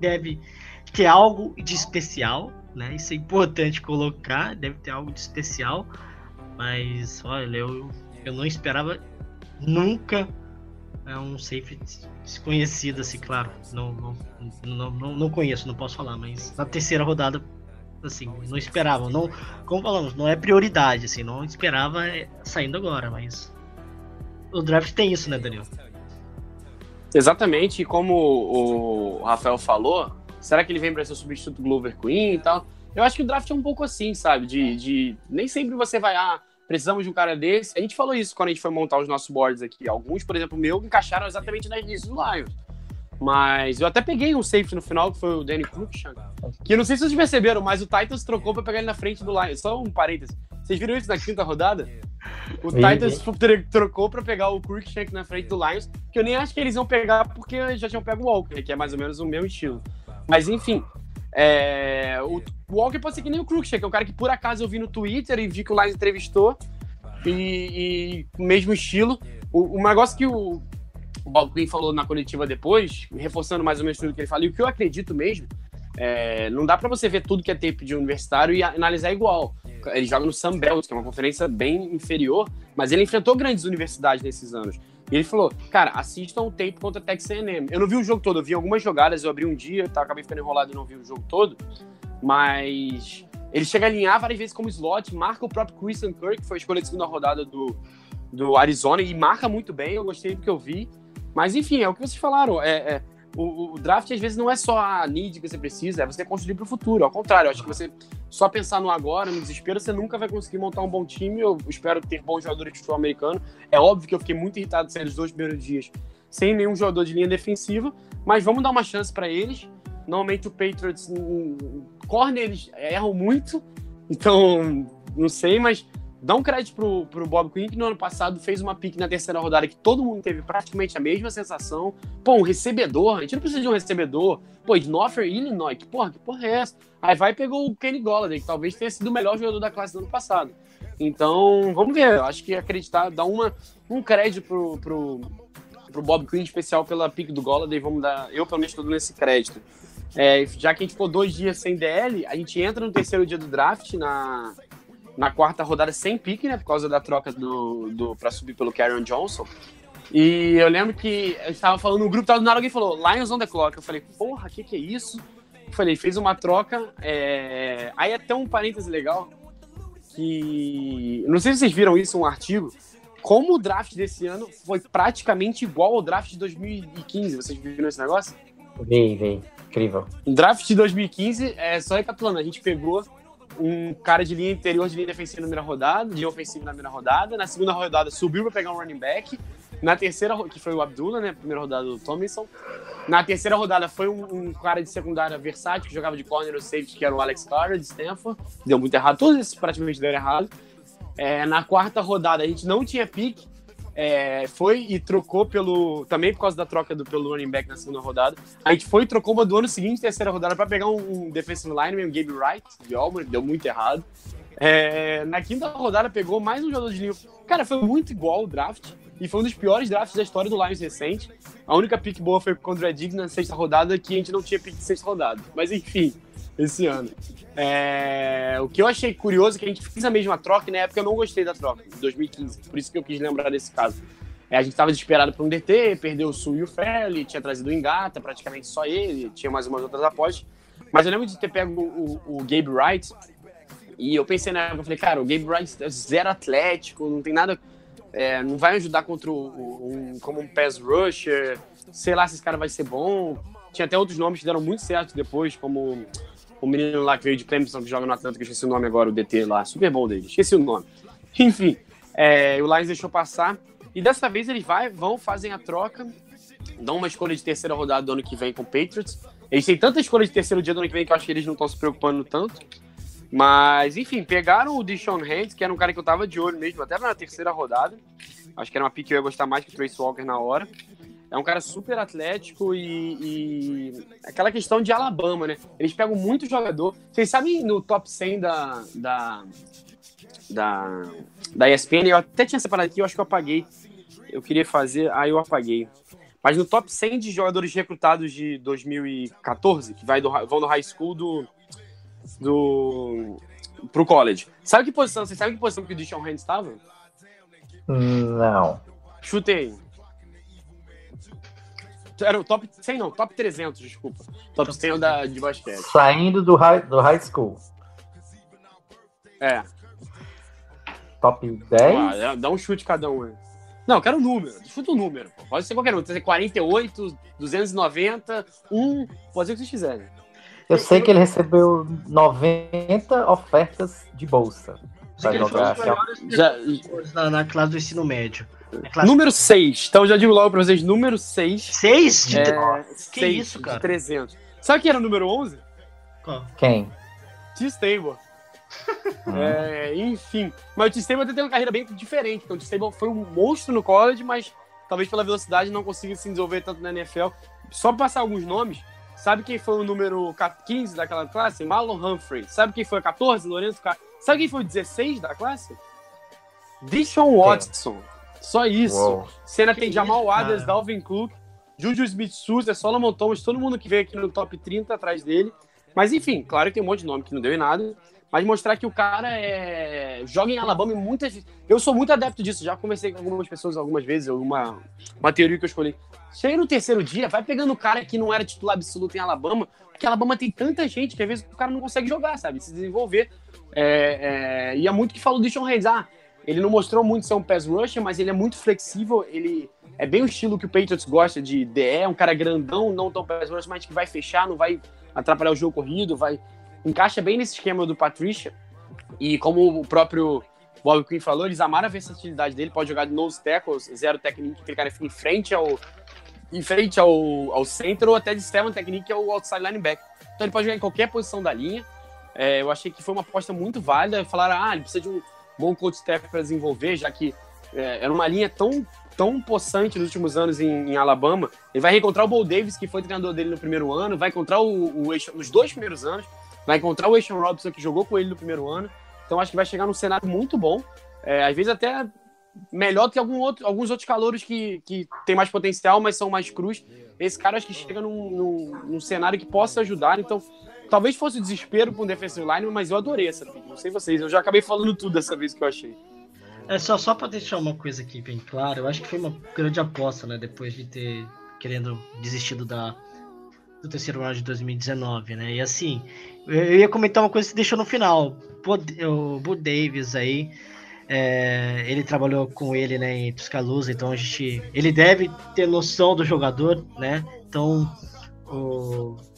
deve ter algo de especial, né? Isso é importante colocar, deve ter algo de especial. Mas olha, eu, eu não esperava nunca é um safe desconhecido, assim, claro. Não, não, não, não, não conheço, não posso falar, mas na terceira rodada, assim, não esperava. Não, como falamos, não é prioridade, assim, não esperava saindo agora, mas o draft tem isso, né, Daniel? Exatamente, e como o Rafael falou, será que ele vem para ser o substituto Glover Queen e tal? Eu acho que o draft é um pouco assim, sabe? De, de nem sempre você vai, ah, precisamos de um cara desse. A gente falou isso quando a gente foi montar os nossos boards aqui. Alguns, por exemplo, meu, encaixaram exatamente nas listas do Lions. Mas eu até peguei um safety no final, que foi o Danny Cruikshank. Que eu não sei se vocês perceberam, mas o Titans trocou pra pegar ele na frente do Lions. Só um parênteses. Vocês viram isso na quinta rodada? O Titans trocou pra pegar o Cruikshank na frente do Lions, que eu nem acho que eles iam pegar porque já tinham pego o Walker, que é mais ou menos o mesmo estilo. Mas enfim, é, o Walker pode ser que nem o Cruikshank, é um cara que por acaso eu vi no Twitter e vi que o Lions entrevistou, e, e mesmo estilo. O, o negócio que o, o Quinn falou na coletiva depois, reforçando mais ou menos tudo que ele falou, e o que eu acredito mesmo, é, não dá para você ver tudo que é tape de universitário e analisar igual. Ele joga no Sun Belt, que é uma conferência bem inferior, mas ele enfrentou grandes universidades nesses anos. E ele falou, cara, assistam o tape contra Texas A&M. Eu não vi o jogo todo, eu vi algumas jogadas, eu abri um dia, tá, acabei ficando enrolado e não vi o jogo todo, mas ele chega a alinhar várias vezes como slot, marca o próprio Christian Kirk, que foi de segunda rodada do, do Arizona, e marca muito bem, eu gostei do que eu vi. Mas enfim, é o que vocês falaram, é, é o, o, draft às vezes não é só a need que você precisa, é você construir para o futuro. Ao contrário, acho que você só pensar no agora, no desespero, você nunca vai conseguir montar um bom time. Eu espero ter bons jogadores de futebol americano. É óbvio que eu fiquei muito irritado sair os dois primeiros dias sem nenhum jogador de linha defensiva, mas vamos dar uma chance para eles. Normalmente o Patriots, corner, eles erram muito, então não sei, mas Dá um crédito pro, pro Bob Quinn, que no ano passado fez uma pick na terceira rodada que todo mundo teve praticamente a mesma sensação. Pô, um recebedor, a gente não precisa de um recebedor. Pô, de Norfolk, Illinois, que porra, que porra é essa? Aí vai e pegou o Kenny Golladay, que talvez tenha sido o melhor jogador da classe do ano passado. Então, vamos ver. Eu acho que acreditar, dar uma, um crédito pro, pro, pro Bob Quinn, especial pela pick do Golladay, vamos dar, eu pelo menos estou dando esse crédito. É, já que a gente ficou dois dias sem DL, a gente entra no terceiro dia do draft, na, na quarta rodada sem pique, né? Por causa da troca do, do para subir pelo Karen Johnson. E eu lembro que eu estava falando no grupo, tava do nada alguém falou Lions on the clock. Eu falei, porra, o que, que é isso? Eu falei, fez uma troca. É... Aí até um parêntese legal que. Não sei se vocês viram isso, um artigo. Como o draft desse ano foi praticamente igual ao draft de 2015. Vocês viram esse negócio? Vi, vi. Incrível. O draft de 2015, é, só recapitulando, a gente pegou um cara de linha interior de linha defensiva na primeira rodada, de ofensiva na primeira rodada. Na segunda rodada subiu para pegar um running back. Na terceira, que foi o Abdullah, né? Primeira rodada do Tomlinson. Na terceira rodada foi um, um, cara de secundária versátil que jogava de corner ou safety, que era o Alex Carter de Stanford. Deu muito errado. Todos esses praticamente deram errado. É, na quarta rodada a gente não tinha pique é, foi e trocou pelo. Também por causa da troca do, pelo running back na segunda rodada. A gente foi e trocou uma do ano seguinte, terceira rodada, para pegar um, um defensive lineman, o Gabe Wright, de Auburn, deu muito errado. É, na quinta rodada pegou mais um jogador de linha. Cara, foi muito igual o draft. E foi um dos piores drafts da história do Lions recente. A única pick boa foi contra o Diggs na sexta rodada, que a gente não tinha pick de sexta rodada. Mas enfim, esse ano. É... O que eu achei curioso é que a gente fez a mesma troca e na época eu não gostei da troca, de 2015. Por isso que eu quis lembrar desse caso. É, a gente estava desesperado por um DT, perdeu o Sul e o Felly, tinha trazido o Engata, praticamente só ele, tinha mais umas outras apostas. Mas eu lembro de ter pego o, o, Gabe Wright e eu pensei na época, eu falei, cara, o Gabe Wright é zero atlético, não tem nada, é, não vai ajudar contra o, um, como um pass rusher, sei lá se esse cara vai ser bom. Tinha até outros nomes que deram muito certo depois, como o menino lá que veio de Clemson, que joga no Atlanta, que eu esqueci o nome agora, o DT lá, super bom dele, esqueci o nome. *laughs* Enfim, é, o Lions deixou passar. E dessa vez eles vai, vão, fazem a troca, dão uma escolha de terceira rodada do ano que vem com o Patriots. Eles têm tanta escolha de terceiro dia do ano que vem que eu acho que eles não estão se preocupando tanto. Mas, enfim, pegaram o Deshaun Hands, que era um cara que eu tava de olho mesmo, até na terceira rodada. Acho que era uma pick que eu ia gostar mais que o Trace Walker na hora. É um cara super atlético e, e, aquela questão de Alabama, né? Eles pegam muito jogador. Vocês sabem no top 100 da, da, da, da ESPN, eu até tinha separado aqui, eu acho que eu apaguei. Eu queria fazer, aí eu apaguei. Mas no top 100 de jogadores recrutados de 2014, que vai do, vão do high school do, do pro college. Sabe que posição? Você sabe que posição que o Deshaun Hand estava? Não. Chutei. Era o top 100 não, top 300, desculpa. Top 100 da, de basquete. Saindo do high, do high school. É. Top 10? Ah, dá- um chute cada um. aí. Não, eu quero um número. Chuta um número. pô. Pode ser qualquer um. Pode ser 48, 290, 1. Pode ser o que vocês quiserem. Eu sei que ele recebeu 90 ofertas de bolsa pra jogar. Já, na, na classe do ensino médio. Classe número 6. Então eu já digo logo pra vocês, número 6. 6 de É, Que seis isso, cara? De 300. Sabe quem era o número 11? Qual? Quem? T-Stable. *laughs* É, enfim. Mas o T-Stable até tem uma carreira bem diferente. Então o T-Stable foi um monstro no college, mas talvez pela velocidade não consiga se desenvolver tanto na NFL. Só pra passar alguns nomes, sabe quem foi o número 15 daquela classe? Marlon Humphrey. Sabe quem foi o 14? Lourenço Car... Sabe quem foi o 16 da classe? Dishon Watson. Só isso. Uou. Você ainda Que tem Jamal? Adams, Dalvin Cook, Juju Smith-Schuster, Solomon Thomas, todo mundo que veio aqui no top 30 atrás dele. Mas enfim, claro que tem um monte de nome que não deu em nada. Mas mostrar que o cara é... joga em Alabama e muitas vezes. Eu sou muito adepto disso, já conversei com algumas pessoas algumas vezes, uma, uma teoria que eu escolhi. Chega no terceiro dia, vai pegando o cara que não era titular absoluto em Alabama, porque Alabama tem tanta gente que às vezes o cara não consegue jogar, sabe? Se desenvolver. É, é, e é muito que falou do Sean Hayes. Ah, ele não mostrou muito ser um pass rusher, mas ele é muito flexível, ele é bem o estilo que o Patriots gosta de DE, um cara grandão, não tão pass rusher, mas que vai fechar, não vai atrapalhar o jogo corrido, vai encaixa bem nesse esquema do Patricia. E como o próprio Bob Quinn falou, eles amaram a versatilidade dele, pode jogar de nose tackles, zero technique, aquele cara fica em frente ao em frente ao, ao centro ou até de seven technique ao outside linebacker. Então ele pode jogar em qualquer posição da linha. É, eu achei que foi uma aposta muito válida. Falaram, ah, ele precisa de um bom coach staff para desenvolver, já que é, era uma linha tão, tão possante nos últimos anos em, em Alabama. Ele vai reencontrar o Bo Davis, que foi treinador dele no primeiro ano, vai encontrar o, o nos dois primeiros anos, vai encontrar o Ashon Robinson, que jogou com ele no primeiro ano. Então acho que vai chegar num cenário muito bom. É, às vezes até melhor do que algum outro, alguns outros calouros que, que tem mais potencial, mas são mais crus. Esse cara acho que chega num, num, num cenário que possa ajudar. Então, talvez fosse desespero para um defensive line, mas eu adorei essa pick. Não sei vocês, eu já acabei falando tudo dessa vez que eu achei. É só, só pra deixar uma coisa aqui bem clara, eu acho que foi uma grande aposta, né? Depois de ter querendo desistido da, do terceiro round de 2019, né? E assim, eu, ia comentar uma coisa que deixou no final. O Bo Davis aí, é, ele trabalhou com ele, né, em Tuscaloosa, então a gente. Ele deve ter noção do jogador, né? Então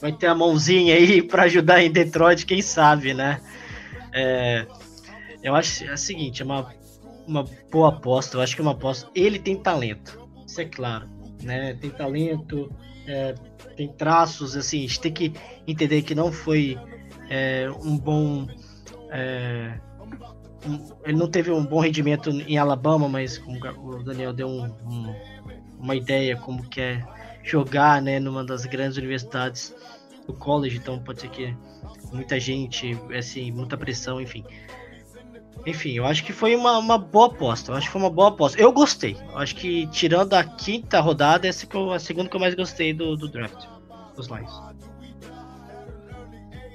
vai ter a mãozinha aí *laughs* pra ajudar em Detroit, quem sabe, né? É, eu acho é o seguinte, é uma, uma boa aposta. Eu acho que é uma aposta. Ele tem talento, isso é claro, né? Tem talento, é, tem traços, assim. A gente tem que entender que não foi é, um bom. é, ele não teve um bom rendimento em Alabama, mas como o Daniel deu um- um- uma ideia como que é jogar, né, numa das grandes universidades do college, então pode ser que muita gente, assim, muita pressão, enfim. Enfim, eu acho que foi uma, uma boa aposta. Eu acho que foi uma boa aposta. Eu gostei. Eu acho que tirando a quinta rodada, essa que eu, a segunda que eu mais gostei do, do draft. Dos Lions.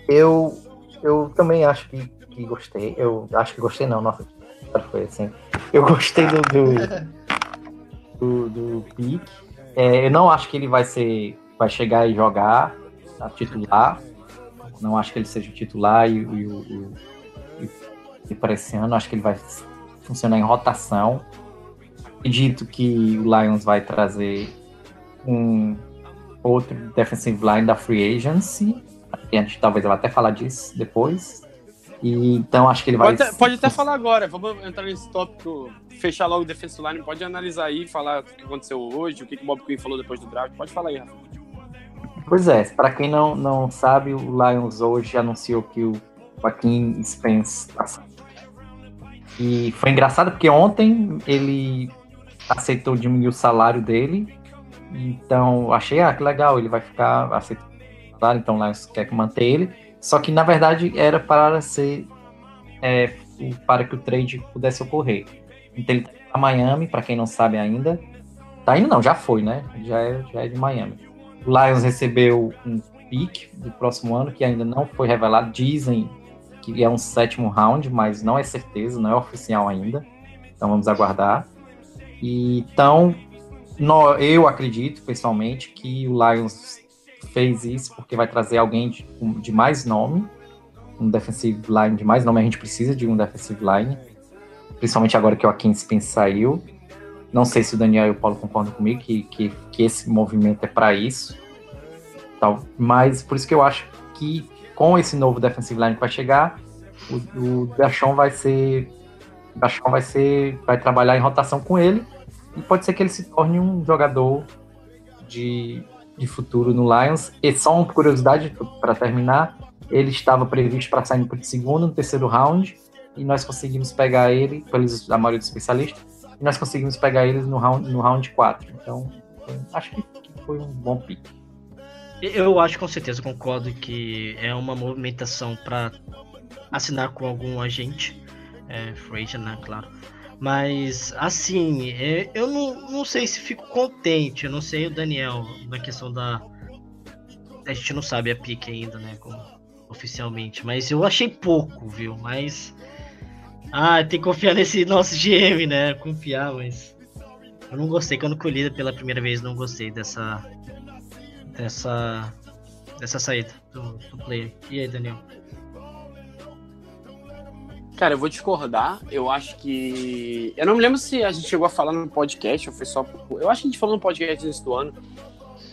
Eu, eu também acho que, que gostei. Eu acho que gostei, não. Nossa, foi assim. Eu gostei do, do, *laughs* do, do pick. É, eu não acho que ele vai ser. Vai chegar e jogar a titular. Não acho que ele seja o titular e, e, e, e, e para esse ano acho que ele vai funcionar em rotação. Acredito que o Lions vai trazer um outro defensive line da free agency. A gente talvez vai até falar disso depois. E, então acho que ele vai. Pode, até- pode até falar agora, vamos entrar nesse tópico, fechar logo o defensive line, pode analisar aí, falar o que aconteceu hoje, o que, que o Bob Quinn falou depois do draft. Pode falar aí, Rafa. Pois é, para quem não, não sabe, o Lions hoje anunciou que o Joaquim Spence tá saindo. E foi engraçado porque ontem ele aceitou diminuir o salário dele. Então achei, ah, que legal, ele vai ficar aceitando o salário, então o Lions quer manter ele. Só que na verdade era para ser é, para que o trade pudesse ocorrer. Então ele tá para Miami, para quem não sabe ainda. Tá indo não, já foi, né? Já é, já é de Miami. O Lions recebeu um pick do próximo ano que ainda não foi revelado. Dizem que é um sétimo round, mas não é certeza, não é oficial ainda. Então vamos aguardar. E, então, no, eu acredito, pessoalmente, que o Lions fez isso porque vai trazer alguém de, de mais nome, um defensive line de mais nome. A gente precisa de um defensive line, principalmente agora que o Akin Spence saiu. Não sei se o Daniel e o Paulo concordam comigo que, que, que esse movimento é para isso. Tal, mas por isso que eu acho que com esse novo defensive line que vai chegar, o, o Dachon vai ser. Dachon vai ser. vai trabalhar em rotação com ele. E pode ser que ele se torne um jogador de, de futuro no Lions. E só uma curiosidade para terminar: ele estava previsto para sair no segundo, no terceiro round, e nós conseguimos pegar ele, pelos a maioria dos especialistas, e nós conseguimos pegar ele no round, no round 4. Então, acho que foi um bom pick. Eu acho com certeza, concordo que é uma movimentação para assinar com algum agente, é, né, claro. Mas, assim, é, eu não, não sei se fico contente. Eu não sei o Daniel, na questão da. A gente não sabe a pique ainda, né? Como, oficialmente. Mas eu achei pouco, viu? Mas. Ah, tem que confiar nesse nosso GM, né? Confiar, mas. Eu não gostei. Quando colhida pela primeira vez, não gostei dessa. Dessa. Dessa saída do, do player. E aí, Daniel? Cara, eu vou discordar. Eu acho que. Eu não me lembro se a gente chegou a falar no podcast ou foi só. Eu acho que a gente falou no podcast nesse do ano.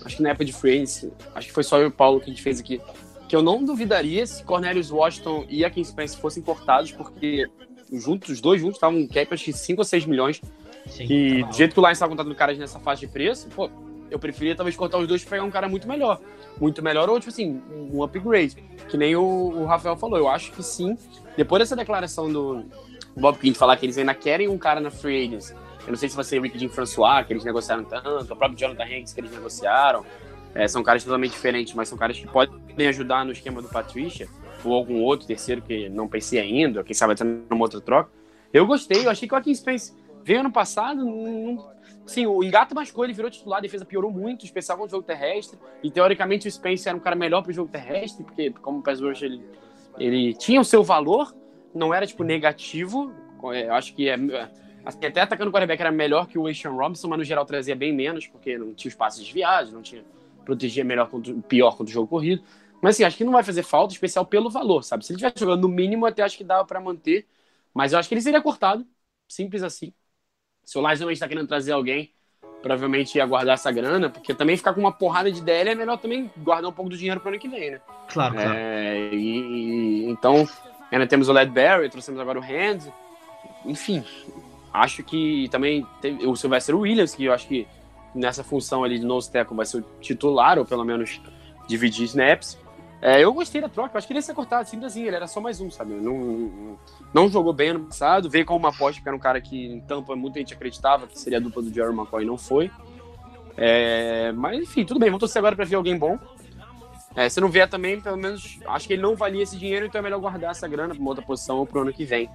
Acho que na época de Friends. Acho que foi só eu e o Paulo que a gente fez aqui. Que eu não duvidaria se Cornelius Washington e a Kim Spence fossem cortados, porque juntos, os dois juntos estavam um cap acho que 5 ou 6 milhões. Sim, e tá do jeito que o Lions está contando caras nessa faixa de preço, pô, eu preferia talvez cortar os dois para pegar um cara muito melhor. Muito melhor, ou tipo assim, um upgrade. Que nem o, o Rafael falou. Eu acho que sim. Depois dessa declaração do Bob Quinn falar que eles ainda querem um cara na Free Agents, eu não sei se vai ser o Rick Jean François, que eles negociaram tanto, o próprio Jonathan Hanks, que eles negociaram. É, são caras totalmente diferentes, mas são caras que podem ajudar no esquema do Patricia, ou algum outro terceiro que não pensei ainda, quem sabe até numa outra troca. Eu gostei, eu achei que o Akin Spence veio ano passado, não, sim, o engata machucou, ele virou titular, a defesa piorou muito, especial com o jogo terrestre, e teoricamente o Spence era um cara melhor para o jogo terrestre, porque como o Pass ele ele tinha o seu valor, não era, tipo, negativo. É, eu acho que é. Assim, até atacando o quarterback era melhor que o Asian Robinson, mas no geral trazia bem menos, porque não tinha espaço de viagem, não tinha. protegia melhor contra, pior contra o jogo corrido. Mas assim, acho que não vai fazer falta, especial pelo valor, sabe? Se ele tivesse jogando no mínimo, até acho que dava para manter. Mas eu acho que ele seria cortado. Simples assim. Se o Lions realmente está querendo trazer alguém, provavelmente ia guardar essa grana, porque também ficar com uma porrada de DL é melhor também guardar um pouco do dinheiro para o ano que vem, né? Claro, claro. É, e, e, então, ainda temos o Ledberry, trouxemos agora o Hand, enfim, acho que também tem o Sylvester Williams, que eu acho que nessa função ali de nose tackle vai ser o titular, ou pelo menos dividir snaps. É, eu gostei da troca, eu acho que ele ia ser cortado, simples assim, ele era só mais um, sabe? Não, não jogou bem ano passado, veio com uma aposta, porque era um cara que em Tampa muita gente acreditava que seria a dupla do Jerry McCoy, não foi. É, mas enfim, tudo bem, vamos torcer agora para ver alguém bom. É, se não vier também, pelo menos, acho que ele não valia esse dinheiro, então é melhor guardar essa grana para uma outra posição ou pro ano que vem.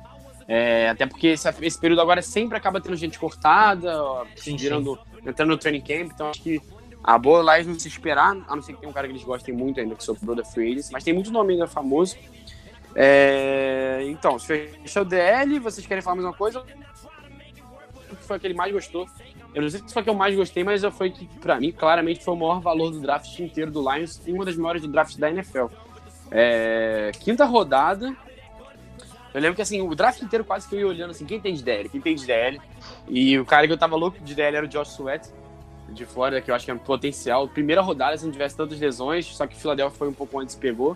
É, até porque esse, esse, período agora sempre acaba tendo gente cortada, sim, sim. entrando no training camp, então acho que a boa lá não se esperar, a não ser que tem um cara que eles gostem muito ainda, que sobrou da Free Agents, mas tem muito nome ainda famoso. É, então, fechou o DL, vocês querem falar mais uma coisa? O que foi aquele mais gostou? Eu não sei se foi que eu mais gostei, mas foi que, pra mim, claramente foi o maior valor do draft inteiro do Lions e uma das maiores do draft da NFL. É, quinta rodada. Eu lembro que assim, o draft inteiro quase que eu ia olhando assim, quem tem de DL, quem tem de DL. E o cara que eu tava louco de DL era o Josh Sweat de Flórida, que eu acho que é um potencial. Primeira rodada, se não tivesse tantas lesões, só que o Philadelphia foi um pouco antes pegou.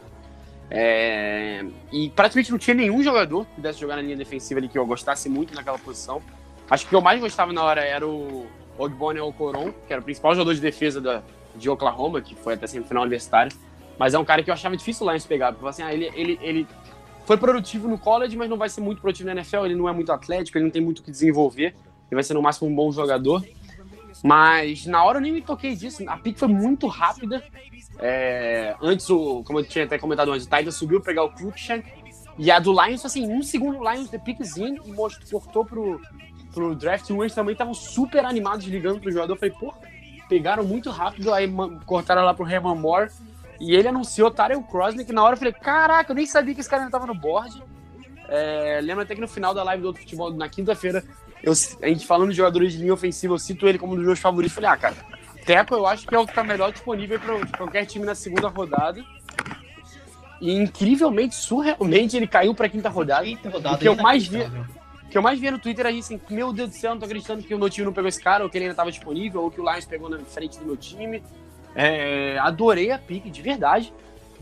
É... E praticamente não tinha nenhum jogador que pudesse jogar na linha defensiva ali que eu gostasse muito naquela posição. Acho que o que eu mais gostava na hora era o Ogbone Okoron, que era o principal jogador de defesa da, de Oklahoma, que foi até semifinal universitária. Mas é um cara que eu achava difícil lá em pegar, porque assim, ah, ele, ele, ele foi produtivo no college, mas não vai ser muito produtivo na NFL, ele não é muito atlético, ele não tem muito o que desenvolver, ele vai ser no máximo um bom jogador. Mas na hora eu nem me toquei disso. A pick foi muito rápida. É, antes, o, como eu tinha até comentado antes, o Titan subiu para pegar o Cruikshank. E a do Lions, assim, um segundo Lions de piquezinho e mostrou, cortou pro, pro draft. E Wentz também estavam super animados ligando pro jogador. Eu falei, pô, pegaram muito rápido, aí cortaram lá pro Herman Moore. E ele anunciou Tarek Crosby, na hora eu falei, caraca, eu nem sabia que esse cara ainda tava no board. É, lembro até que no final da live do outro futebol, na quinta-feira, eu, a gente falando de jogadores de linha ofensiva, eu cito ele como um dos meus favoritos. Falei, ah, cara, Teco eu acho que é o que tá melhor disponível para qualquer time na segunda rodada. E incrivelmente, surrealmente, ele caiu pra quinta rodada. Quinta rodada O que eu mais vi- que eu mais via no Twitter era isso, assim, meu Deus do céu, não tô acreditando que o meu time não pegou esse cara, ou que ele ainda tava disponível, ou que o Lions pegou na frente do meu time. É, adorei a pique, de verdade.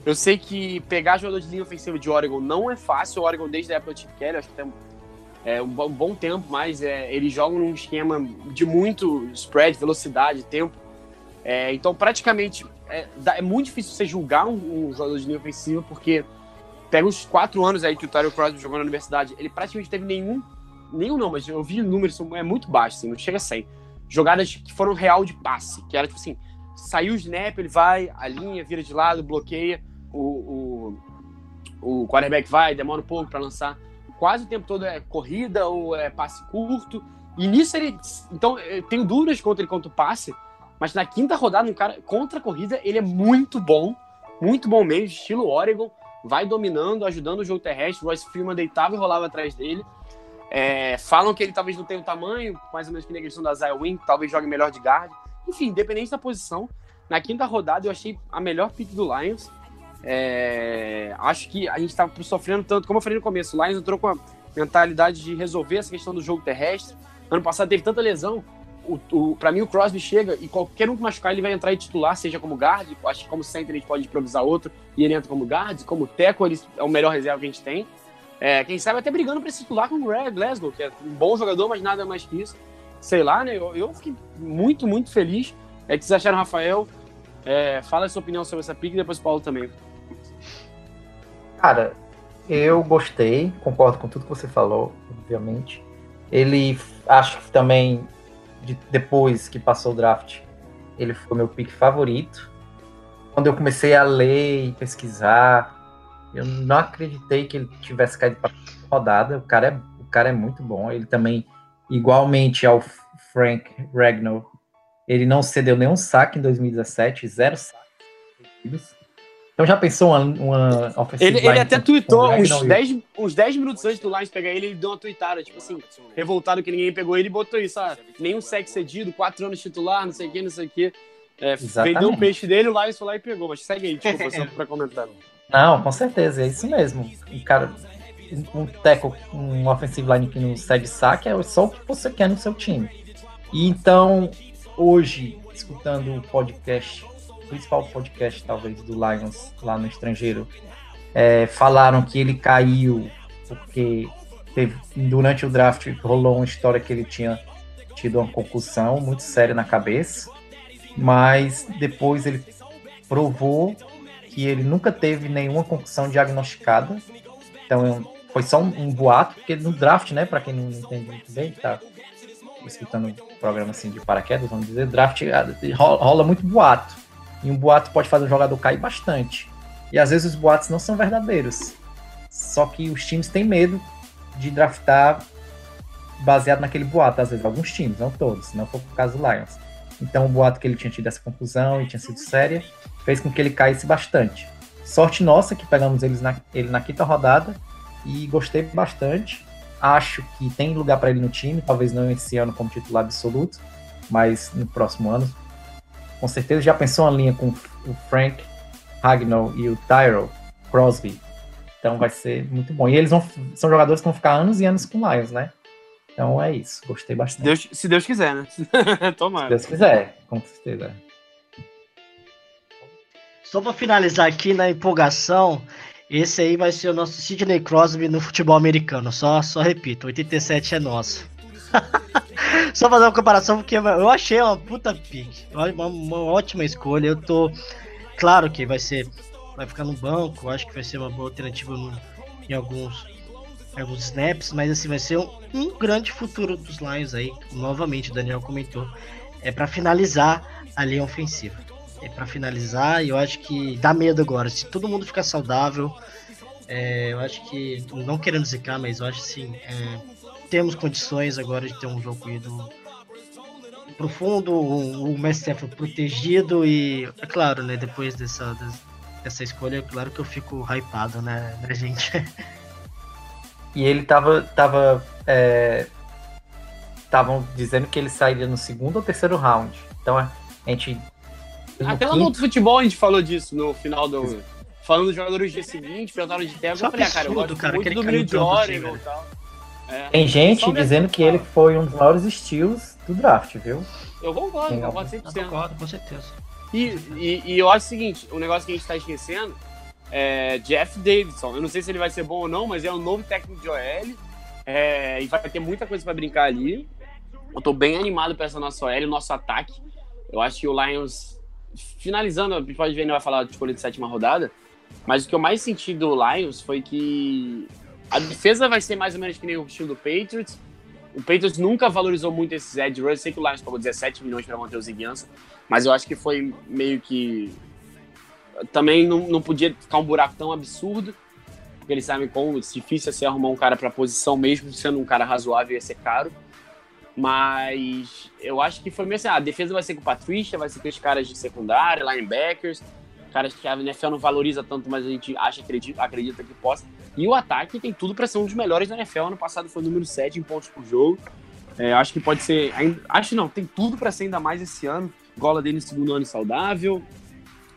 Eu sei que pegar jogador de linha ofensiva de Oregon não é fácil. O Oregon, desde a época do Chip Kelly, acho que tem é, um bo- bom tempo, mas é, eles jogam num esquema de muito spread, velocidade, tempo. É, então, praticamente, é, é muito difícil você julgar um, um jogador de linha ofensiva, porque pega uns quatro anos aí que o Tyler Crosby jogou na universidade, ele praticamente teve nenhum, nenhum não, mas eu vi números, é muito baixo, assim, não chega a 100. Jogadas que foram real de passe, que era tipo assim, saiu o snap, ele vai, a linha, vira de lado, bloqueia, o, o, o quarterback vai, demora um pouco para lançar. Quase o tempo todo é corrida ou é passe curto. E nisso ele. Então, eu tenho dúvidas contra ele contra o passe, mas na quinta rodada, um cara contra a corrida, ele é muito bom, muito bom mesmo, estilo Oregon, vai dominando, ajudando o jogo terrestre. O Royce Freeman deitava e rolava atrás dele. É, falam que ele talvez não tenha o tamanho, mais ou menos que na questão da Zaya Wing, talvez jogue melhor de guard. Enfim, independente da posição, na quinta rodada eu achei a melhor pick do Lions. É, acho que a gente estava sofrendo tanto, como eu falei no começo, o Lions entrou com a mentalidade de resolver essa questão do jogo terrestre. Ano passado teve tanta lesão. O, o, para mim, o Crosby chega e qualquer um que machucar, ele vai entrar e titular, seja como guard. Acho que como center a gente pode improvisar outro e ele entra como guard. Como teco, ele é o melhor reserva que a gente tem. É, quem sabe até brigando para se titular com o Greg Glasgow, que é um bom jogador, mas nada mais que isso. Sei lá, né? Eu, eu fiquei muito, muito feliz. É que vocês acharam, Rafael? É, fala a sua opinião sobre essa pick e depois o Paulo também. Cara, eu gostei, concordo com tudo que você falou, obviamente. Ele, acho que também, de- depois que passou o draft, ele foi meu pick favorito. Quando eu comecei a ler e pesquisar, eu não acreditei que ele tivesse caído para rodada. O cara, é, o cara é muito bom. Ele também, igualmente ao Frank Ragnall, ele não cedeu nenhum saque em 2017, zero saques. Então já pensou uma, uma offensive Ele, ele até tweetou uns Ragnall e- 10, uns 10 minutos antes do Lions pegar ele, ele deu uma tweetada, tipo assim, revoltado que ninguém pegou ele e botou isso, ah, nenhum sec cedido, 4 anos titular, não sei o que, não sei o que. É, vendeu o peixe dele, o Lions foi lá e pegou, mas segue aí, desculpa, só pra comentar. *laughs* Não, com certeza, é isso mesmo. Um cara, um tackle, um offensive line que não cede saque é só o que você quer no seu time. E então, hoje, escutando o podcast, principal podcast talvez do Lions lá no estrangeiro, é, falaram que ele caiu porque teve, durante o draft rolou uma história que ele tinha tido uma concussão muito séria na cabeça, mas depois ele provou que ele nunca teve nenhuma concussão diagnosticada. Então eu- foi só um, um boato, porque no draft, né, para quem não entende muito bem, tá escutando um programa assim de paraquedas, vamos dizer, draft ah, rola, rola muito boato. E um boato pode fazer o jogador cair bastante. E às vezes os boatos não são verdadeiros. Só que os times têm medo de draftar baseado naquele boato, às vezes alguns times, não todos, não foi o caso do Lions. Então o boato que ele tinha tido essa confusão e tinha sido séria fez com que ele caísse bastante. Sorte nossa que pegamos eles na, ele na quinta rodada e gostei bastante. Acho que tem lugar para ele no time, talvez não esse ano como titular absoluto, mas no próximo ano. Com certeza já pensou uma linha com o Frank, Ragnall e o Tyrell Crosby. Então vai ser muito bom. E eles vão, são jogadores que vão ficar anos e anos com o Lions, né? Então é isso. Gostei bastante. Deus, se Deus quiser, né? *laughs* Se Tomara. Deus quiser, com certeza. Só pra finalizar aqui na empolgação, esse aí vai ser o nosso Sidney Crosby no futebol americano. Só, só repito, 87 é nosso. Só fazer uma comparação, porque eu achei uma puta pique. Uma, uma ótima escolha. Eu tô. Claro que vai ser. Vai ficar no banco, acho que vai ser uma boa alternativa no- em alguns, alguns snaps, mas assim, vai ser um, um grande futuro dos Lions aí. Novamente, o Daniel comentou. É pra finalizar a linha ofensiva é para finalizar, e eu acho que dá medo agora. Se todo mundo ficar saudável, é, eu acho que, não querendo zicar, mas eu acho assim, é, temos condições agora de ter um jogo corrido profundo, o, Messi Stafford protegido, e é claro, né, depois dessa, dessa escolha, é claro que eu fico hypado, né, né gente? *laughs* E ele tava, tava é, estavam dizendo que ele sairia no segundo ou terceiro round. Então a gente. Até lá no outro futebol a gente falou disso no final do. Falando dos jogadores do dia seguinte, perguntaram de tempo. Só Eu falei, ah, cara, eu gosto cara, muito que do de Oregon e tal. É. Tem gente Só dizendo que ele foi um dos maiores estilos do draft, viu? Eu concordo, eu concordo Eu 100%. concordo, com certeza. E, e, e eu acho o seguinte, o negócio que a gente tá esquecendo é Jeff Davidson. Eu não sei se ele vai ser bom ou não, mas é um novo técnico de OL. é, e vai ter muita coisa pra brincar ali. Eu tô bem animado pra essa nossa OL, nosso ataque. Eu acho que o Lions, finalizando, a gente pode ver, ele vai falar de escolha de sétima rodada, mas o que eu mais senti do Lions foi que a defesa vai ser mais ou menos que nem o estilo do Patriots. O Patriots nunca valorizou muito esses edge rushers. Sei que o Lions pagou 17 milhões para manter o Ziguiança, mas eu acho que foi meio que. Também não, não podia ficar um buraco tão absurdo, porque eles sabem como difícil é ser arrumar um cara para posição, mesmo sendo um cara razoável, ia ser caro. Mas eu acho que foi meio assim: ah, a defesa vai ser com o Patrícia, vai ser com os caras de secundária, linebackers, caras que a NFL não valoriza tanto, mas a gente acha, acredita, acredita que possa. E o ataque tem tudo para ser um dos melhores da NFL. Ano passado foi o número 7 em pontos por jogo. É, acho que pode ser. Ainda, acho não, tem tudo para ser ainda mais esse ano. Gola dele no segundo ano saudável.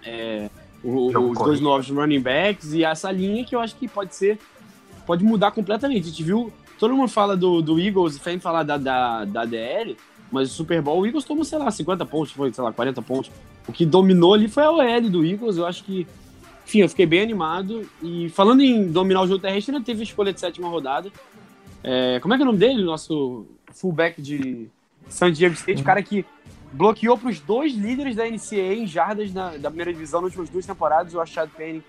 É, o- os dois novos running backs e essa linha que eu acho que pode ser. Pode mudar completamente. A gente viu. Todo mundo fala do, do Eagles, sem falar da, da, da DL, mas o Super Bowl, o Eagles tomou, sei lá, 50 pontos, foi, sei lá, 40 pontos. O que dominou ali foi a OL do Eagles. Eu acho que. Enfim, eu fiquei bem animado. E falando em dominar o jogo terrestre, ainda teve a escolha de sétima rodada. É, como é que é o nome dele? Nosso fullback de San Diego State, o cara que bloqueou para os dois líderes da NCAA em jardas na- da primeira divisão nas últimas duas temporadas, o Rashad Penny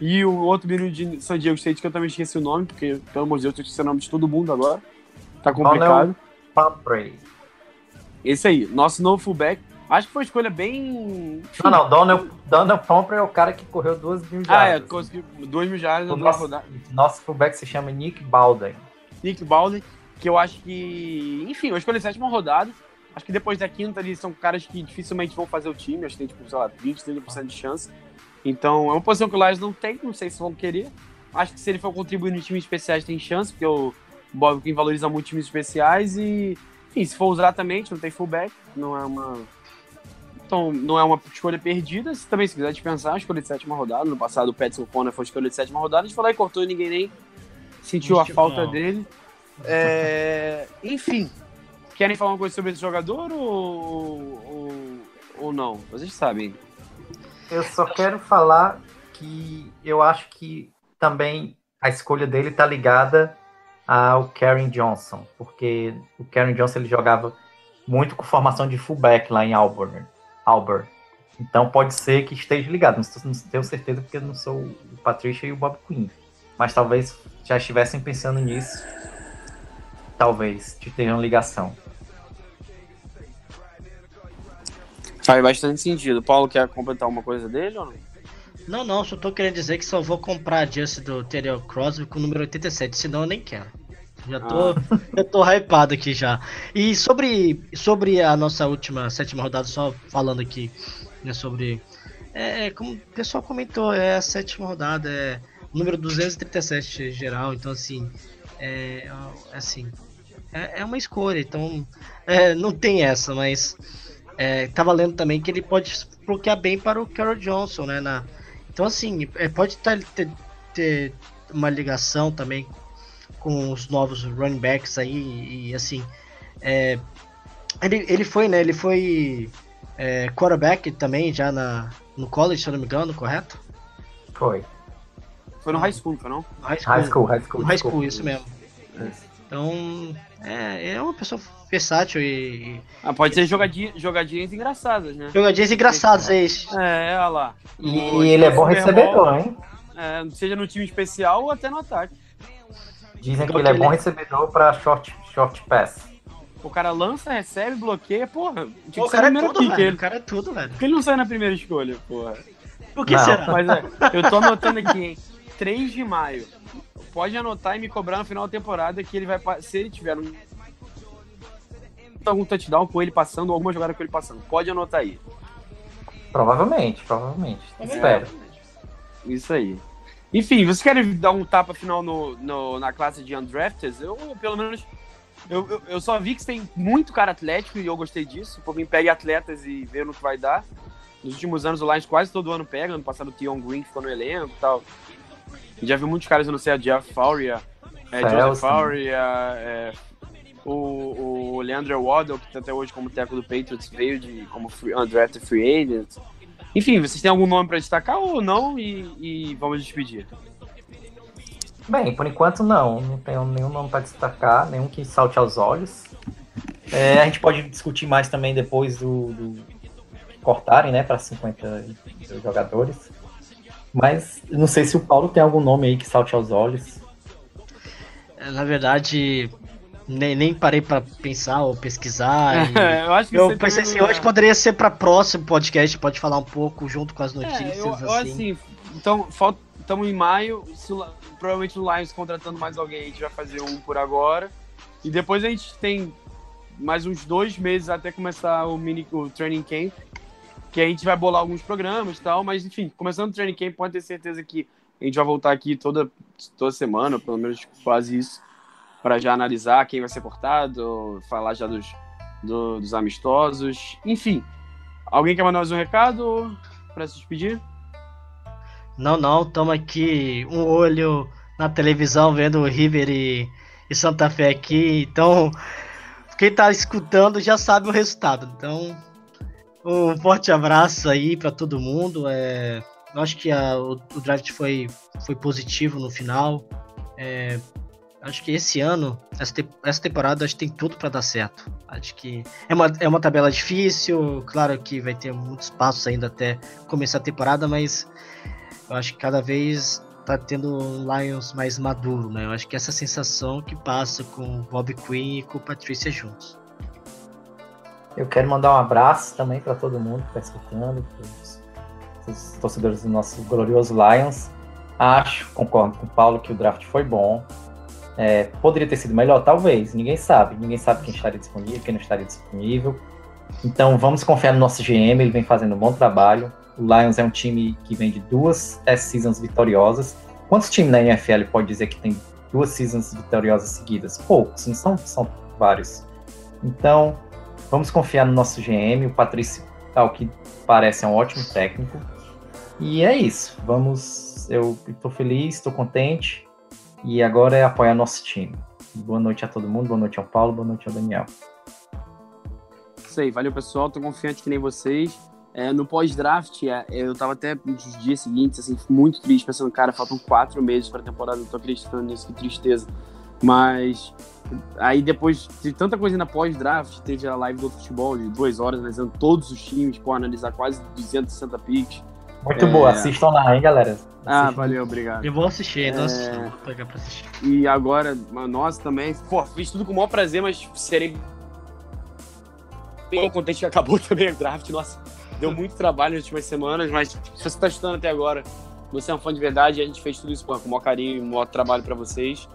e o outro menino de San Diego State, que eu também esqueci o nome, porque, pelo amor de Deus, eu esqueci o nome de todo mundo agora. Tá complicado. Pumphrey. Esse aí, nosso novo fullback. Acho que foi uma escolha bem. Não, não, Donald, Donald Pumphrey é o cara que correu duas mil Ah, é, jardas. conseguiu duas mil jardas na nosso, rodadas. nosso fullback se chama Nick Balden. Nick Bowden, que eu acho que. Enfim, eu escolhi sétima rodada. Acho que depois da quinta ali são caras que dificilmente vão fazer o time. Acho que tem, tipo, sei lá, 20, 30% de chance. Então, é uma posição que o Lions não tem, não sei se vão querer. Acho que se ele for contribuir nos times especiais tem chance, porque o Bob Quinn valoriza muito times especiais e, enfim, se for usar também, não tem fullback, não é uma. Então, não é uma escolha perdida. Se também, se quiser dispensar, a escolha de sétima rodada. No passado, o Petson Conner foi escolha de sétima rodada. A gente foi lá e cortou e ninguém nem sentiu a falta não. dele. É, enfim, querem falar uma coisa sobre esse jogador ou, ou, ou não? Vocês sabem. Eu só quero falar que eu acho que também a escolha dele tá ligada ao Karen Johnson, porque o Karen Johnson ele jogava muito com formação de fullback lá em Auburn. Auburn. Então pode ser que esteja ligado. Não, tenho certeza porque eu não sou o Patricia e o Bob Quinn. Mas talvez já estivessem pensando nisso. Talvez te tenham ligação. Faz bastante sentido. Paulo quer completar uma coisa dele ou não? Não, não, só tô querendo dizer que só vou comprar a jersey do Terrell Crosby com o número 87, senão eu nem quero. Já tô, já tô hypado aqui já. E sobre, sobre a nossa última sétima rodada, só falando aqui, né, sobre. É, é, como o pessoal comentou, é a sétima rodada, é número 237 geral, então assim. É, é assim. É, é uma escolha, então. é, não tem essa, mas. É, tava lendo também que ele pode bloquear bem para o Carol Johnson, né? Na, então, assim, é, pode tá- ter, ter uma ligação também com os novos running backs aí, e assim. é, ele, ele foi, né? Ele foi é, quarterback também já na, no college, se eu não me engano, correto? Foi. Foi no high school, foi não? No high High school, high school. High school, isso mesmo. Isso. Então, é, é uma pessoa versátil e. e Ah, pode ser jogadinha, jogadinhas engraçadas, né? jogadinhas engraçadas, é isso. É, olha lá. E, e ele é bom recebedor, hein? É, seja no time especial ou até no ataque. Dizem que ele é bom recebedor para short, short pass. O cara lança, recebe, bloqueia, porra. Que o cara é primeiro tudo, pick, velho. ele. O cara é tudo, velho. Por que ele não sai na primeira escolha, porra? Por que Não. será? Mas é, eu tô anotando aqui, hein? 3 de maio. Pode anotar e me cobrar no final da temporada que ele vai. Se ele tiver um. algum touchdown com ele passando, ou alguma jogada com ele passando. Pode anotar aí. Provavelmente, provavelmente. Espero. Isso aí. Enfim, vocês querem dar um tapa final no, no- na classe de undrafted? Eu, pelo menos, Eu, eu, eu só vi que tem muito cara atlético e eu gostei disso. Por mim, pegue atletas e ver no que vai dar. Nos últimos anos, o Lions quase todo ano pega. Ano passado, o Tion Green ficou no elenco e tal. Já vi muitos caras, eu não sei, a Jeff Fauria, é, Joseph Fauria, é, o, o Leandro Waddle, que tá até hoje como teco do Patriots, veio de, como free, undrafted free agent. Enfim, vocês têm algum nome para destacar ou não? E, e vamos despedir. Bem, por enquanto não. Não tenho nenhum nome para destacar, nenhum que salte aos olhos. É, a gente pode discutir mais também depois do, do cortarem, né, para 50 jogadores. Mas não sei se o Paulo tem algum nome aí que salte aos olhos. É, na verdade, nem, nem parei para pensar ou pesquisar. *laughs* eu acho que eu pensei assim, hoje poderia ser para próximo podcast, pode falar um pouco junto com as notícias. É, eu, eu, assim. assim. então, estamos em maio, se, provavelmente o Lions contratando mais alguém, a gente vai fazer um por agora. E depois a gente tem mais uns dois meses até começar o mini o training camp, que a gente vai bolar alguns programas e tal, mas enfim, começando o training camp, pode ter certeza que a gente vai voltar aqui toda, toda semana, pelo menos quase isso, para já analisar quem vai ser portado, falar já dos, do, dos amistosos, enfim. Alguém quer mandar mais um recado para se despedir? Não, não, estamos aqui um olho na televisão vendo o River e, e Santa Fé aqui, então quem está escutando já sabe o resultado. Então, um forte abraço aí para todo mundo. É, eu acho que a, o, o, draft foi, foi positivo no final. É, acho que esse ano, essa, te, essa temporada, acho que tem tudo para dar certo. Acho que é uma, é uma tabela difícil, claro que vai ter muitos passos ainda até começar a temporada, mas eu acho que cada vez tá tendo um Lions mais maduro, né? Eu acho que essa sensação que passa com o Bob Quinn e com o Patrícia juntos. Eu quero mandar um abraço também para todo mundo que está escutando, os, os torcedores do nosso glorioso Lions. Acho, concordo com o Paulo, que o draft foi bom. É, poderia ter sido melhor, talvez. Ninguém sabe. Ninguém sabe quem estaria disponível, quem não estaria disponível. Então vamos confiar no nosso GM, ele vem fazendo um bom trabalho. O Lions é um time que vem de duas seasons vitoriosas. Quantos times na NFL pode dizer que tem duas seasons vitoriosas seguidas? Poucos, não são, são vários. Então, vamos confiar no nosso GM. O Patrício, ao que parece, é um ótimo técnico. E é isso. Vamos. Eu estou feliz, estou contente. E agora é apoiar nosso time. Boa noite a todo mundo, boa noite ao Paulo, boa noite ao Daniel. Isso aí, valeu pessoal, tô confiante que nem vocês. É, no pós-draft, é, eu tava até nos dias seguintes, assim, muito triste, pensando, cara, faltam quatro meses pra temporada, eu tô acreditando nisso, que tristeza. Mas aí depois de tanta coisa na pós-draft, teve a live do futebol de duas horas, analisando todos os times, pô, analisar quase 260 picks. Muito é... boa, assistam lá, hein, galera. Assistam. Ah, valeu, obrigado. Eu vou assistir, não assisti, vou pegar pra assistir. E agora, nossa, também, pô, fiz tudo com o maior prazer, mas serei bem contente que acabou *laughs* também o draft, nossa Deu muito trabalho nas últimas semanas, mas se você está estudando até agora, você é um fã de verdade, a gente fez tudo isso com o maior carinho e o maior trabalho para vocês.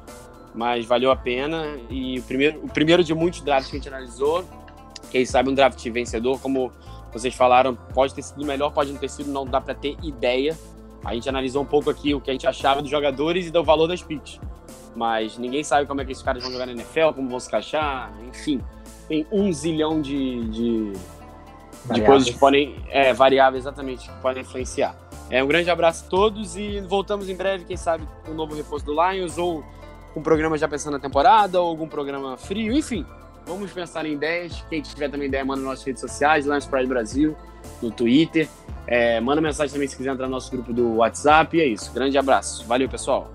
Mas valeu a pena. E o primeiro, o primeiro de muitos drafts que a gente analisou, quem sabe um draft vencedor, como vocês falaram, pode ter sido melhor, pode não ter sido, não dá para ter ideia. A gente analisou um pouco aqui o que a gente achava dos jogadores e do valor das picks. Mas ninguém sabe como é que esses caras vão jogar na NFL, como vão se encaixar, enfim. Tem um zilhão de, de de coisas que podem é, variáveis exatamente que podem influenciar. É um grande abraço a todos e voltamos em breve, quem sabe com um novo reforço do Lions ou com um programa já pensando na temporada ou algum programa frio, enfim. Vamos pensar em ideias. Quem tiver também ideia, manda nas nossas redes sociais, Lions Pride Brasil, no Twitter. É, manda mensagem também se quiser entrar no nosso grupo do WhatsApp. E é isso. Grande abraço. Valeu, pessoal.